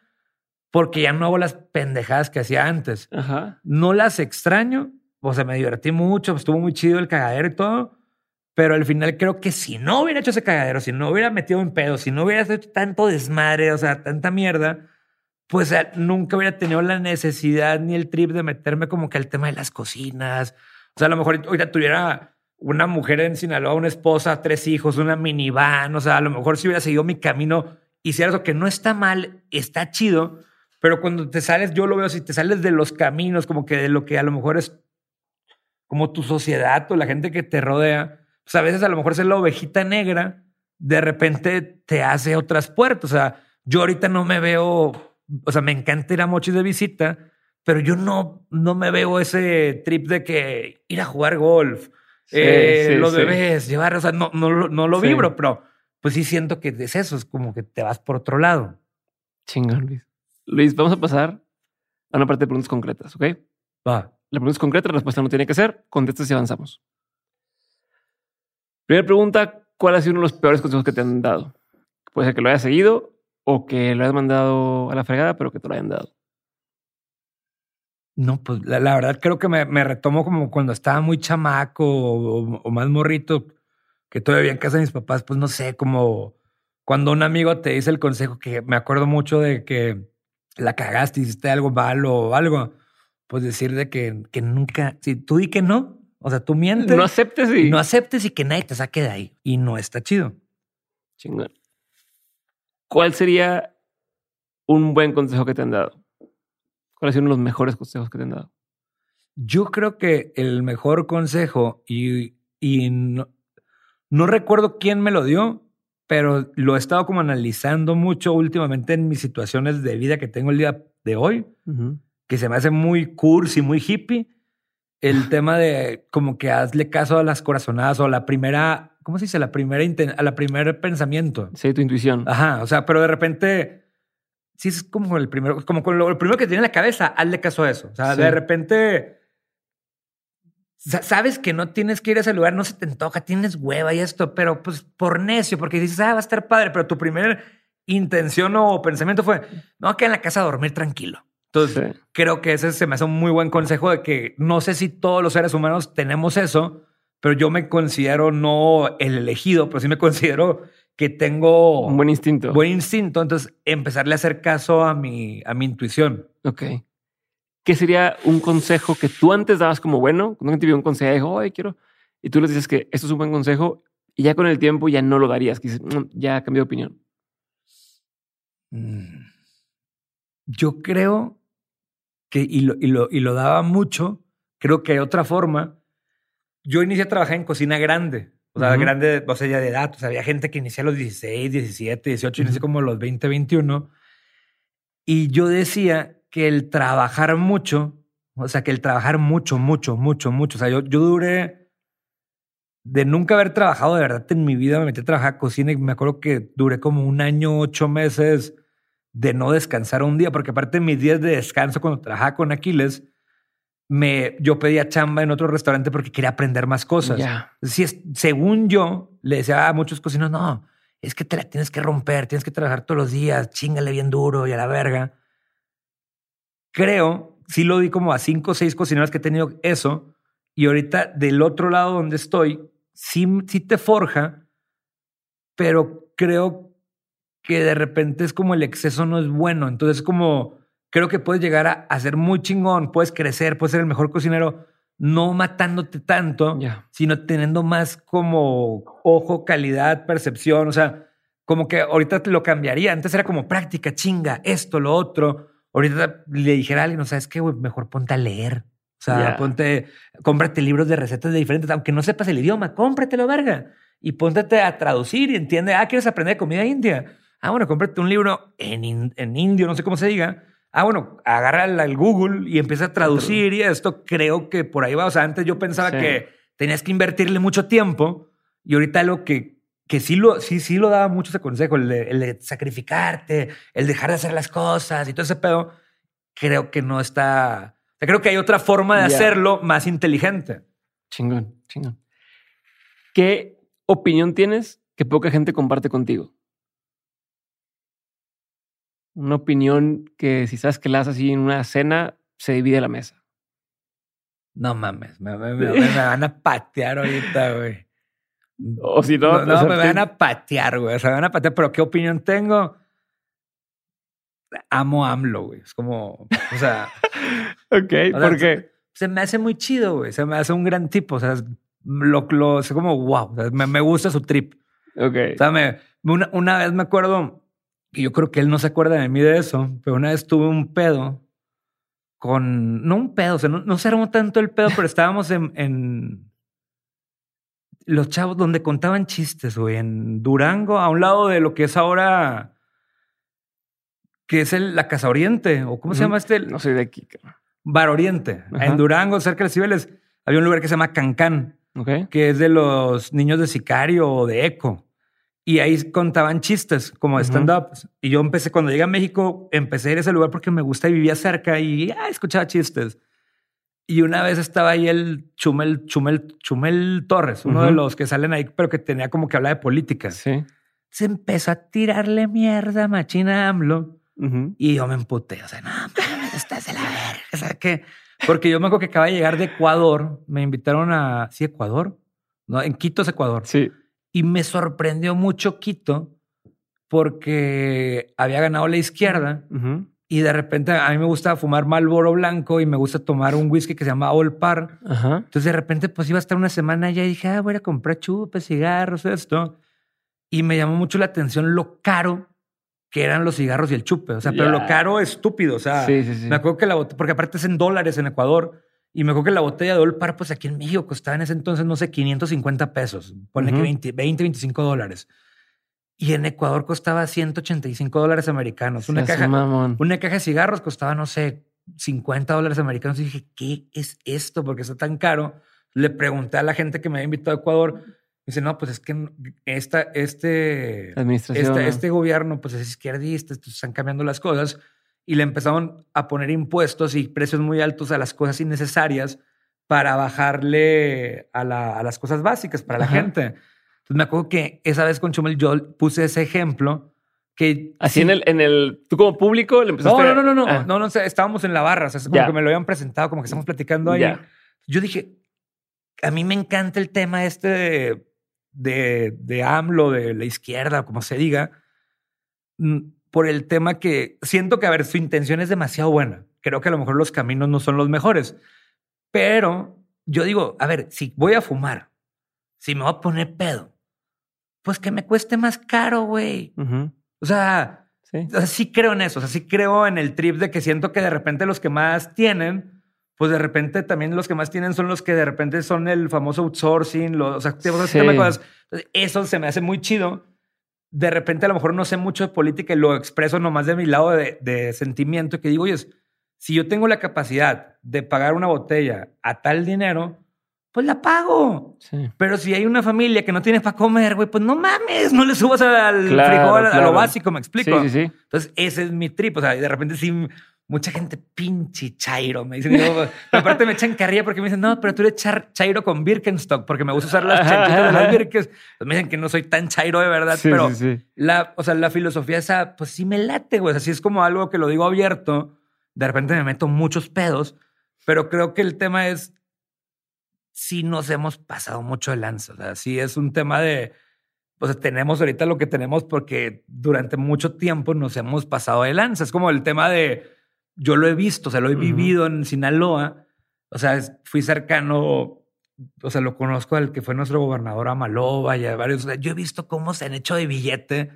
porque ya no hago las pendejadas que hacía antes. Ajá. No las extraño, o sea, me divertí mucho, estuvo muy chido el cagadero y todo, pero al final creo que si no hubiera hecho ese cagadero, si no hubiera metido en pedo, si no hubiera hecho tanto desmadre, o sea, tanta mierda, pues nunca hubiera tenido la necesidad ni el trip de meterme como que al tema de las cocinas. O sea, a lo mejor ahorita tuviera una mujer en Sinaloa, una esposa, tres hijos, una minivan, o sea, a lo mejor si hubiera seguido mi camino, hiciera eso que no está mal, está chido, pero cuando te sales, yo lo veo, si te sales de los caminos, como que de lo que a lo mejor es como tu sociedad o la gente que te rodea, pues a veces a lo mejor ser la ovejita negra, de repente te hace otras puertas. O sea, yo ahorita no me veo, o sea, me encanta ir a Mochis de visita, pero yo no, no me veo ese trip de que ir a jugar golf, eh, los bebés, llevar, o sea, no, no, no lo vibro, pero pues sí siento que es eso, es como que te vas por otro lado. Chingón, Luis. Luis, vamos a pasar a una parte de preguntas concretas, ¿ok? Va. La pregunta es concreta, la respuesta no tiene que ser. Contestas y avanzamos. Primera pregunta, ¿cuál ha sido uno de los peores consejos que te han dado? Puede ser que lo hayas seguido o que lo hayas mandado a la fregada, pero que te lo hayan dado. No, pues la, verdad creo que me, retomo como cuando estaba muy chamaco o, más morrito, que todavía en casa de mis papás, pues no sé, como cuando un amigo te dice el consejo que me acuerdo mucho de que la cagaste, hiciste algo malo o algo pues decir de que, que nunca, si tú di que no, o sea, tú mientes. No aceptes y... No aceptes y que nadie te saque de ahí. Y no está chido. Chingón. ¿Cuál sería un buen consejo que te han dado? ¿Cuáles son los mejores consejos que te han dado? Yo creo que el mejor consejo, y, y no, no recuerdo quién me lo dio, pero lo he estado como analizando mucho últimamente en mis situaciones de vida que tengo el día de hoy que se me hace muy cursi, muy hippie, el <laughs> tema de como que hazle caso a las corazonadas o a la primera, ¿cómo se dice? La primera a la primer pensamiento. Sí, tu intuición. Ajá, o sea, pero de repente sí es como el primero, como con lo, primero que tiene en la cabeza, hazle caso a eso. O sea, de repente sabes que no tienes que ir a ese lugar, no se te antoja, tienes hueva y esto, pero pues por necio, porque dices, ah, va a estar padre, pero tu primera intención o pensamiento fue, no, queda en la casa a dormir tranquilo. Entonces, creo que ese se me hace un muy buen consejo de que no sé si todos los seres humanos tenemos eso, pero yo me considero no el elegido, pero sí me considero que tengo un buen instinto. Buen instinto. Entonces, empezarle a hacer caso a mi, a mi intuición. Ok. ¿Qué sería un consejo que tú antes dabas como bueno? Cuando te dio un consejo, dijo, ay, quiero. Y tú le dices que esto es un buen consejo y ya con el tiempo ya no lo darías. Que dices, mm, ya cambiado de opinión. Mm. Yo creo que, y, lo, y, lo, y lo daba mucho, creo que hay otra forma. Yo inicié a trabajar en cocina grande, o sea, grande, o sea, ya de edad. O sea, había gente que inicia a los 16, 17, 18, inicié como los 20, 21. Y yo decía que el trabajar mucho, o sea, que el trabajar mucho, mucho, mucho, mucho. O sea, yo, yo duré de nunca haber trabajado de verdad en mi vida. Me metí a trabajar a cocina y me acuerdo que duré como un año, ocho meses de no descansar un día, porque aparte mis días de descanso cuando trabajaba con Aquiles, me, yo pedía chamba en otro restaurante porque quería aprender más cosas. Si es, según yo, le decía a muchos cocineros, no, es que te la tienes que romper, tienes que trabajar todos los días, chingale bien duro y a la verga. Creo, sí lo di como a cinco o seis cocineros que he tenido eso, y ahorita del otro lado donde estoy, sí, sí te forja, pero creo que de repente es como el exceso no es bueno. Entonces, como creo que puedes llegar a, ser muy chingón, puedes crecer, puedes ser el mejor cocinero, no matándote tanto, sino teniendo más como ojo, calidad, percepción. O sea, como que ahorita te lo cambiaría. Antes era como práctica, chinga, esto, lo otro. Ahorita le dijera a alguien, o sea, es que mejor ponte a leer. O sea, ponte, cómprate libros de recetas de diferentes, aunque no sepas el idioma, cómpratelo, verga. Y póntate a traducir y entiende, ah, ¿quieres aprender comida india? Ah, bueno, cómprate un libro en, en indio, no sé cómo se diga. Ah, bueno, agarra el Google y empieza a traducir y esto creo que por ahí va. O sea, antes yo pensaba que tenías que invertirle mucho tiempo y ahorita algo que, que sí, lo, sí, sí lo daba mucho ese consejo, el de, sacrificarte, el dejar de hacer las cosas y todo ese pedo, creo que no está... creo que hay otra forma de hacerlo más inteligente. Chingón, chingón. ¿Qué opinión tienes que poca gente comparte contigo? Una opinión que si sabes que la haces así en una cena, se divide la mesa. No mames, me, van a patear ahorita, güey. O si no, no, me van a patear, güey. O sea, me van a patear, pero ¿qué opinión tengo? Amo AMLO, güey. Es como, o sea. <laughs> ok, ¿por qué? Se, me hace muy chido, güey. Se me hace un gran tipo. O sea, lo, lo es como wow. me, me, gusta su trip. Ok. O sea, me, una, una vez me acuerdo y yo creo que él no se acuerda de mí de eso, pero una vez tuve un pedo con, no un pedo, o sea, no, no se armó tanto el pedo, pero <laughs> estábamos en, en los chavos donde contaban chistes, güey, en Durango, a un lado de lo que es ahora, que es el, la Casa Oriente, o cómo se llama este? No soy de aquí. Bar Oriente. En Durango, cerca de Cibeles, había un lugar que se llama Cancán, que es de los niños de Sicario o de Eco. Y ahí contaban chistes como stand-up. Y yo empecé, cuando llegué a México, empecé a ir a ese lugar porque me gusta y vivía cerca y ah, escuchaba chistes. Y una vez estaba ahí el Chumel, Chumel, Chumel Torres, uno de los que salen ahí, pero que tenía como que hablar de política. Sí. Se empezó a tirarle mierda machina AMLO. Y yo me emputé. O sea, no, mames, estás de la verga. O sea, que... Porque yo me acuerdo que acaba de llegar de Ecuador. Me invitaron a... ¿Sí, Ecuador? No, en Quito es Ecuador. Sí. Y me sorprendió mucho Quito porque había ganado la izquierda y de repente a mí me gusta fumar Malboro blanco y me gusta tomar un whisky que se llama All Par. Entonces de repente pues iba a estar una semana allá y dije, ah, voy a comprar chupes, cigarros, esto. Y me llamó mucho la atención lo caro que eran los cigarros y el chupe. O sea, pero lo caro estúpido. O sea, me acuerdo que la porque aparte es en dólares en Ecuador. Y me acuerdo que la botella de Olpar, pues aquí en México costaba en ese entonces, no sé, 550 pesos. Ponle que 20, 20, 25 dólares. Y en Ecuador costaba 185 dólares americanos. Una caja, una caja de cigarros costaba, no sé, 50 dólares americanos. Y dije, ¿qué es esto? Porque está tan caro. Le pregunté a la gente que me había invitado a Ecuador. Me dice, no, pues es que esta, este, este, este gobierno pues es izquierdista, están cambiando las cosas y le empezaron a poner impuestos y precios muy altos a las cosas innecesarias para bajarle a, las cosas básicas para la gente. Entonces me acuerdo que esa vez con Chumel yo puse ese ejemplo que así en el en el tú como público le empezaste no no no no no ah. no, no, estábamos en la barra o sea, como que me lo habían presentado como que estamos platicando ahí. Yo dije a mí me encanta el tema este de, de, de AMLO de la izquierda como se diga. Mm, por el tema que siento que, a ver, su intención es demasiado buena. Creo que a lo mejor los caminos no son los mejores. Pero yo digo, a ver, si voy a fumar, si me voy a poner pedo, pues que me cueste más caro, güey. O sea, sí. creo en eso. O sea, sí creo en el trip de que siento que de repente los que más tienen, pues de repente también los que más tienen son los que de repente son el famoso outsourcing, los, o sea, cosas. eso se me hace muy chido de repente a lo mejor no sé mucho de política y lo expreso nomás de mi lado de, sentimiento que digo, oye, si yo tengo la capacidad de pagar una botella a tal dinero, pues la pago. Pero si hay una familia que no tiene para comer, güey, pues no mames, no le subas al frijol, a lo básico, me explico. Entonces, ese es mi trip. O sea, de repente sí mucha gente pinche chairo. Me dicen, pero aparte me echan carrilla porque me dicen, no, pero tú eres chairo con Birkenstock porque me gusta usar las chanquitas de las Birkens. Pues me dicen que no soy tan chairo de verdad, pero La, o sea, la filosofía esa, pues sí me late, güey. Así es como algo que lo digo abierto. De repente me meto muchos pedos, pero creo que el tema es si nos hemos pasado mucho de lanza. O sea, sí es un tema de, pues tenemos ahorita lo que tenemos porque durante mucho tiempo nos hemos pasado de lanza. Es como el tema de yo lo he visto, o sea, lo he vivido en Sinaloa. O sea, fui cercano, o sea, lo conozco al que fue nuestro gobernador Amaloba y a varios. O sea, yo he visto cómo se han hecho de billete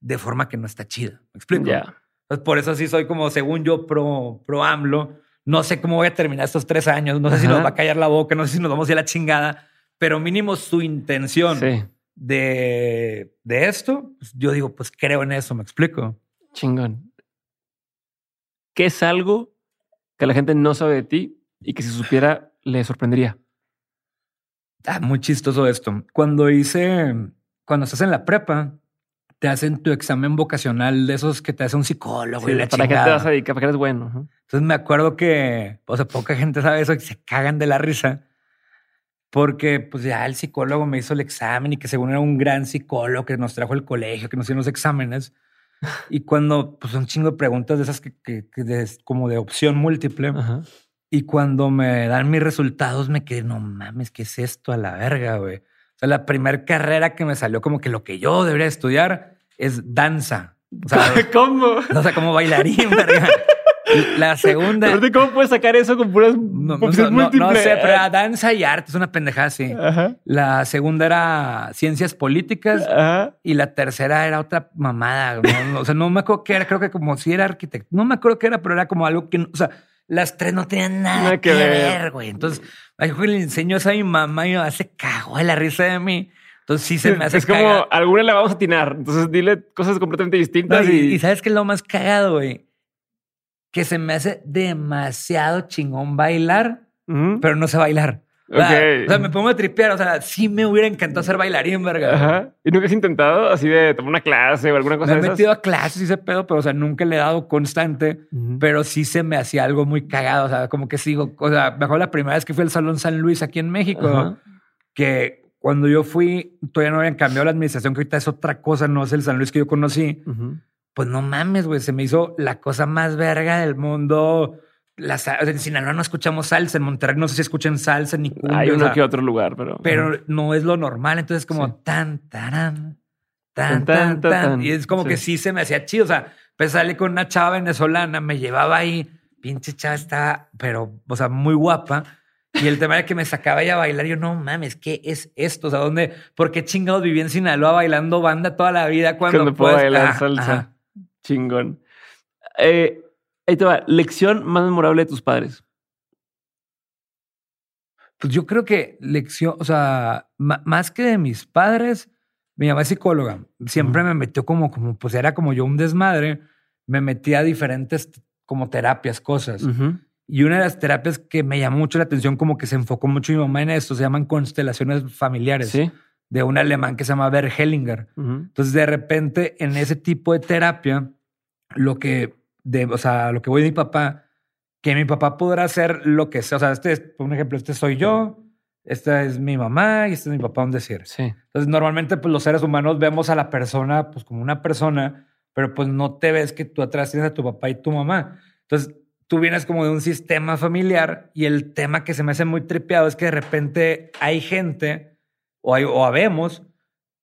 de forma que no está chida. ¿Me explico? Ya. por eso sí soy como, según yo, pro, pro AMLO. No sé cómo voy a terminar estos tres años. No sé si nos va a callar la boca, no sé si nos vamos a ir a la chingada, pero mínimo su intención de, de esto, pues yo digo, pues creo en eso, me explico. Chingón. ¿Qué es algo que la gente no sabe de ti y que si supiera le sorprendería? Ah, muy chistoso esto. Cuando hice, cuando estás en la prepa, te hacen tu examen vocacional de esos que te hace un psicólogo. y la ¿Para qué te chingada. vas a dedicar? ¿Para qué eres bueno? Entonces me acuerdo que, o sea, poca gente sabe eso y se cagan de la risa. Porque pues ya el psicólogo me hizo el examen y que según era un gran psicólogo que nos trajo el colegio, que nos hicieron los exámenes. Y cuando, pues un chingo de preguntas de esas que, que- que de- como de opción múltiple. Ajá. Y cuando me dan mis resultados, me quedé, no mames, ¿qué es esto a la verga, güey? O sea, la primera carrera que me salió como que lo que yo debería estudiar es danza. <laughs> O sea, ¿Cómo? o sea como bailarín, <laughs> verga. La segunda. Aparte, ¿Cómo puedes sacar eso con puras No, no, sé, pero era danza y arte, es una pendejada así. Ajá. La segunda era ciencias políticas Ajá. y la tercera era otra mamada. o sea, no me acuerdo qué era, creo que como si era arquitecto. No me acuerdo qué era, pero era como algo que, o sea, las tres no tenían nada, Nada que, que ver, güey. Entonces, le enseño eso a mi mamá y mi mamá se cagó de la risa de mí. Entonces sí se me hace es como alguna la vamos a atinar. Entonces dile cosas completamente distintas y, y, y sabes qué es lo más cagado, güey. Que se me hace demasiado chingón bailar, pero no sé bailar. O sea, Ok. o sea, me pongo a tripear. O sea, sí me hubiera encantado ser bailarín, verga. Ajá. ¿Y nunca has intentado así de tomar una clase o alguna cosa Me he metido a clases y ese pedo, pero o sea, nunca le he dado constante. Ujú. Pero sí se me hacía algo muy cagado. O sea, como que sigo. O sea, mejor la primera vez que fui al Salón San Luis aquí en México, que cuando yo fui, todavía no habían cambiado la administración, que ahorita es otra cosa, no es el San Luis que yo conocí. Pues no mames, güey, se me hizo la cosa más verga del mundo. La, en Sinaloa no escuchamos salsa, en Monterrey no sé si escuchan salsa ni cumbia. Hay o uno sea, que otro lugar, pero. pero no es lo normal. Entonces, como Sí. tan, tarán, Tan, tan, tan, tan. Y es como Sí. que sí se me hacía chido. O sea, pues salí con una chava venezolana, me llevaba ahí, pinche chava estaba, pero, o sea, muy guapa. Y el tema era que me sacaba ella a bailar. Yo, no mames, ¿qué es esto? O sea, ¿dónde? ¿Por qué chingados viví en Sinaloa bailando banda toda la vida cuando, Cuando puedo bailar Ah, salsa. Chingón. Eh, ahí te va. Lección más memorable de tus padres. Pues yo creo que lección, o sea, más que de mis padres, mi mamá es psicóloga. Siempre me metió como, como, pues era como yo un desmadre. Me metía a diferentes como terapias, cosas. Y una de las terapias que me llamó mucho la atención, como que se enfocó mucho mi mamá en esto, se llaman constelaciones familiares Sí. de un alemán que se llama Bert Hellinger. Entonces, de repente, en ese tipo de terapia, lo que, de, o sea, lo que voy de mi papá, que mi papá podrá hacer lo que sea. O sea, este es, por un ejemplo, este soy yo, esta es mi mamá y este es mi papá, un decir. Sí. Entonces, normalmente, pues los seres humanos vemos a la persona, pues como una persona, pero pues no te ves que tú atrás tienes a tu papá y tu mamá. Entonces, tú vienes como de un sistema familiar y el tema que se me hace muy tripeado es que de repente hay gente o, hay, o habemos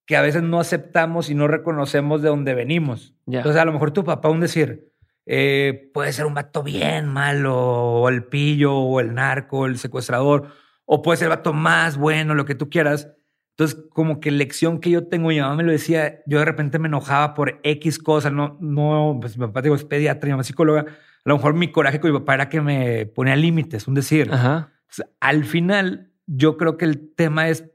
que a veces no aceptamos y no reconocemos de dónde venimos. Ya. Entonces, a lo mejor tu papá, un decir, eh, puede ser un vato bien malo, o el pillo, o el narco, o el secuestrador, o puede ser el vato más bueno, lo que tú quieras. Entonces, como que lección que yo tengo, mi mamá me lo decía, yo de repente me enojaba por X cosas, no, no, pues mi papá digo, es pediatra, mi mamá es psicóloga. A lo mejor mi coraje con mi papá era que me ponía límites, un decir. Ajá. Entonces, al final, yo creo que el tema es,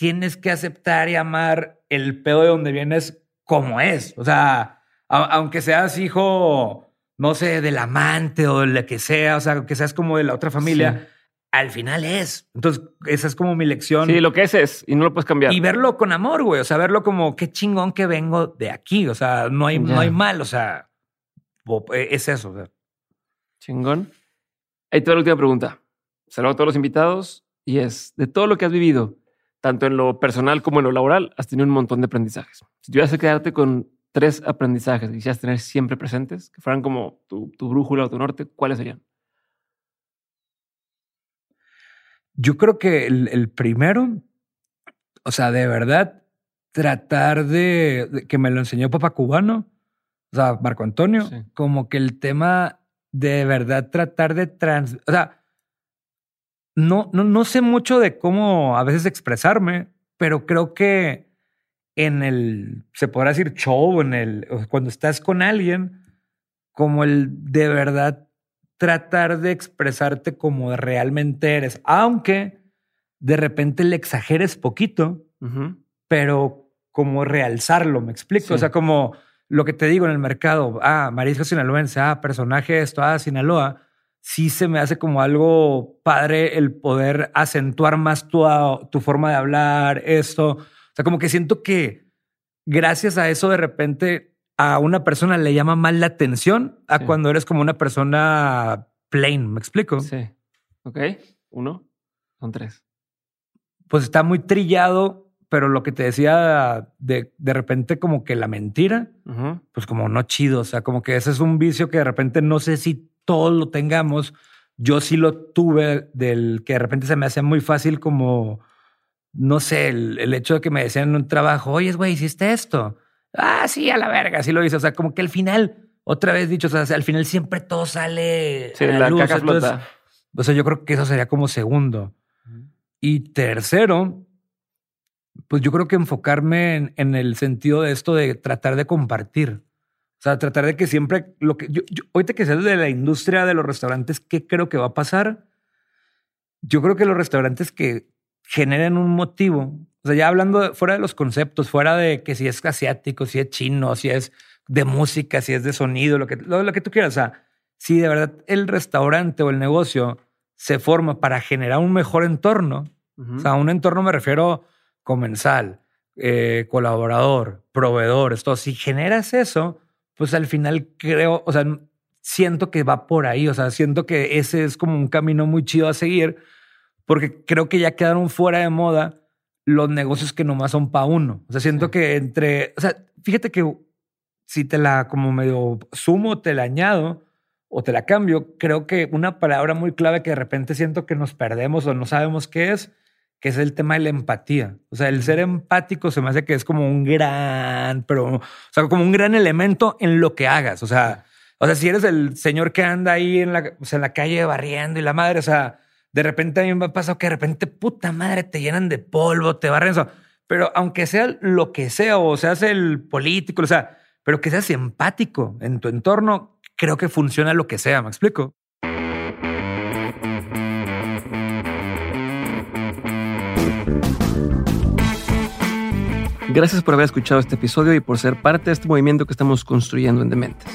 tienes que aceptar y amar el pedo de donde vienes como es. O sea, a- aunque seas hijo, no sé, del amante o de la que sea, o sea, que seas como de la otra familia, al final es. Entonces, esa es como mi lección. Sí, lo que es es y no lo puedes cambiar. Y verlo con amor, güey. O sea, verlo como qué chingón que vengo de aquí. O sea, no hay, no hay mal. O sea, o- es eso. o sea. Chingón. Ahí te va la última pregunta. Saludo a todos los invitados y es de todo lo que has vivido, tanto en lo personal como en lo laboral, has tenido un montón de aprendizajes. Si tuvieras que quedarte con tres aprendizajes que quisieras tener siempre presentes, que fueran como tu, tu brújula o tu norte, ¿cuáles serían? Yo creo que el, el primero, o sea, de verdad, tratar de, de- que me lo enseñó papá cubano, o sea, Marco Antonio, Sí. como que el tema de verdad tratar de trans, o sea, no, no, no sé mucho de cómo a veces expresarme, pero creo que en el, se podrá decir show, en el, cuando estás con alguien, como el de verdad tratar de expresarte como realmente eres, aunque de repente le exageres poquito, pero como realzarlo, me explico. Sí. O sea, como lo que te digo en el mercado, ah, marisco sinaloense, ah, personaje esto, ah, Sinaloa, sí se me hace como algo padre el poder acentuar más tu, tu forma de hablar, esto. O sea, como que siento que gracias a eso de repente a una persona le llama más la atención a cuando eres como una persona plain, ¿me explico? Sí. Ok. Uno, son tres. Pues está muy trillado, pero lo que te decía de, de repente como que la mentira, pues como no chido, o sea, como que ese es un vicio que de repente no sé si todos lo tengamos. Yo sí lo tuve del que de repente se me hace muy fácil como, no sé, el, hecho de que me decían en un trabajo, oye, güey, hiciste esto. Ah, sí, a la verga, así lo hice. O sea, como que al final, otra vez dicho, o sea, al final siempre todo sale. Sí, la, luz. Caja o sea, yo creo que eso sería como segundo. Y tercero, pues yo creo que enfocarme en, el sentido de esto de tratar de compartir. O sea, tratar de que siempre lo que yo, ahorita que seas de la industria de los restaurantes, ¿qué creo que va a pasar? Yo creo que los restaurantes que generen un motivo, o sea, ya hablando fuera de los conceptos, fuera de que si es asiático, si es chino, si es de música, si es de sonido, lo que, lo que tú quieras, o sea, si de verdad el restaurante o el negocio se forma para generar un mejor entorno, o sea, un entorno me refiero comensal, eh, colaborador, proveedor, esto, si generas eso, pues al final creo, o sea, siento que va por ahí, o sea, siento que ese es como un camino muy chido a seguir, porque creo que ya quedaron fuera de moda los negocios que nomás son para uno. O sea, siento que entre, o sea, fíjate que si te la como medio sumo, te la añado, o te la cambio, creo que una palabra muy clave que de repente siento que nos perdemos o no sabemos qué es, que es el tema de la empatía. O sea, el ser empático se me hace que es como un gran, pero, o sea, como un gran elemento en lo que hagas. O sea, o sea, si eres el señor que anda ahí en la, o sea, en la calle barriendo y la madre, o sea, de repente a mí me ha pasado que de repente, puta madre, te llenan de polvo, te barren eso. Pero aunque sea lo que sea, o seas el político, o sea, pero que seas empático en tu entorno, creo que funciona lo que sea, ¿me explico? Gracias por haber escuchado este episodio y por ser parte de este movimiento que estamos construyendo en Dementes.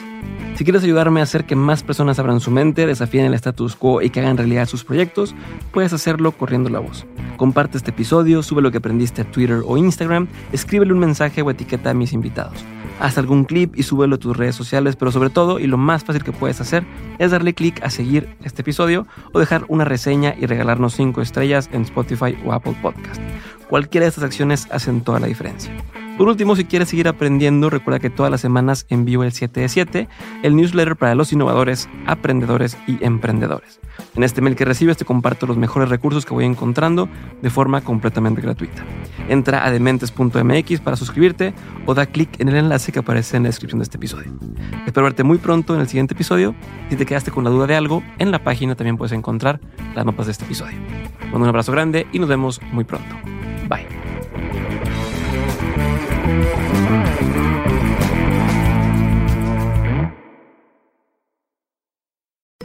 Si quieres ayudarme a hacer que más personas abran su mente, desafíen el status quo y que hagan realidad sus proyectos, puedes hacerlo corriendo la voz. Comparte este episodio, sube lo que aprendiste a Twitter o Instagram, escríbele un mensaje o etiqueta a mis invitados haz algún clip y súbelo a tus redes sociales, pero sobre todo, y lo más fácil que puedes hacer, es darle clic a seguir este episodio o dejar una reseña y regalarnos 5 estrellas en Spotify o Apple Podcast. Cualquiera de estas acciones hacen toda la diferencia. Por último, si quieres seguir aprendiendo, recuerda que todas las semanas envío el 7 de 7, el newsletter para los innovadores, aprendedores y emprendedores. En este mail que recibes te comparto los mejores recursos que voy encontrando de forma completamente gratuita. Entra a dementes.mx para suscribirte o da clic en el enlace que aparece en la descripción de este episodio. Espero verte muy pronto en el siguiente episodio. Si te quedaste con la duda de algo, en la página también puedes encontrar las mapas de este episodio. un abrazo grande y nos vemos muy pronto. Bye.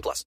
18 plus.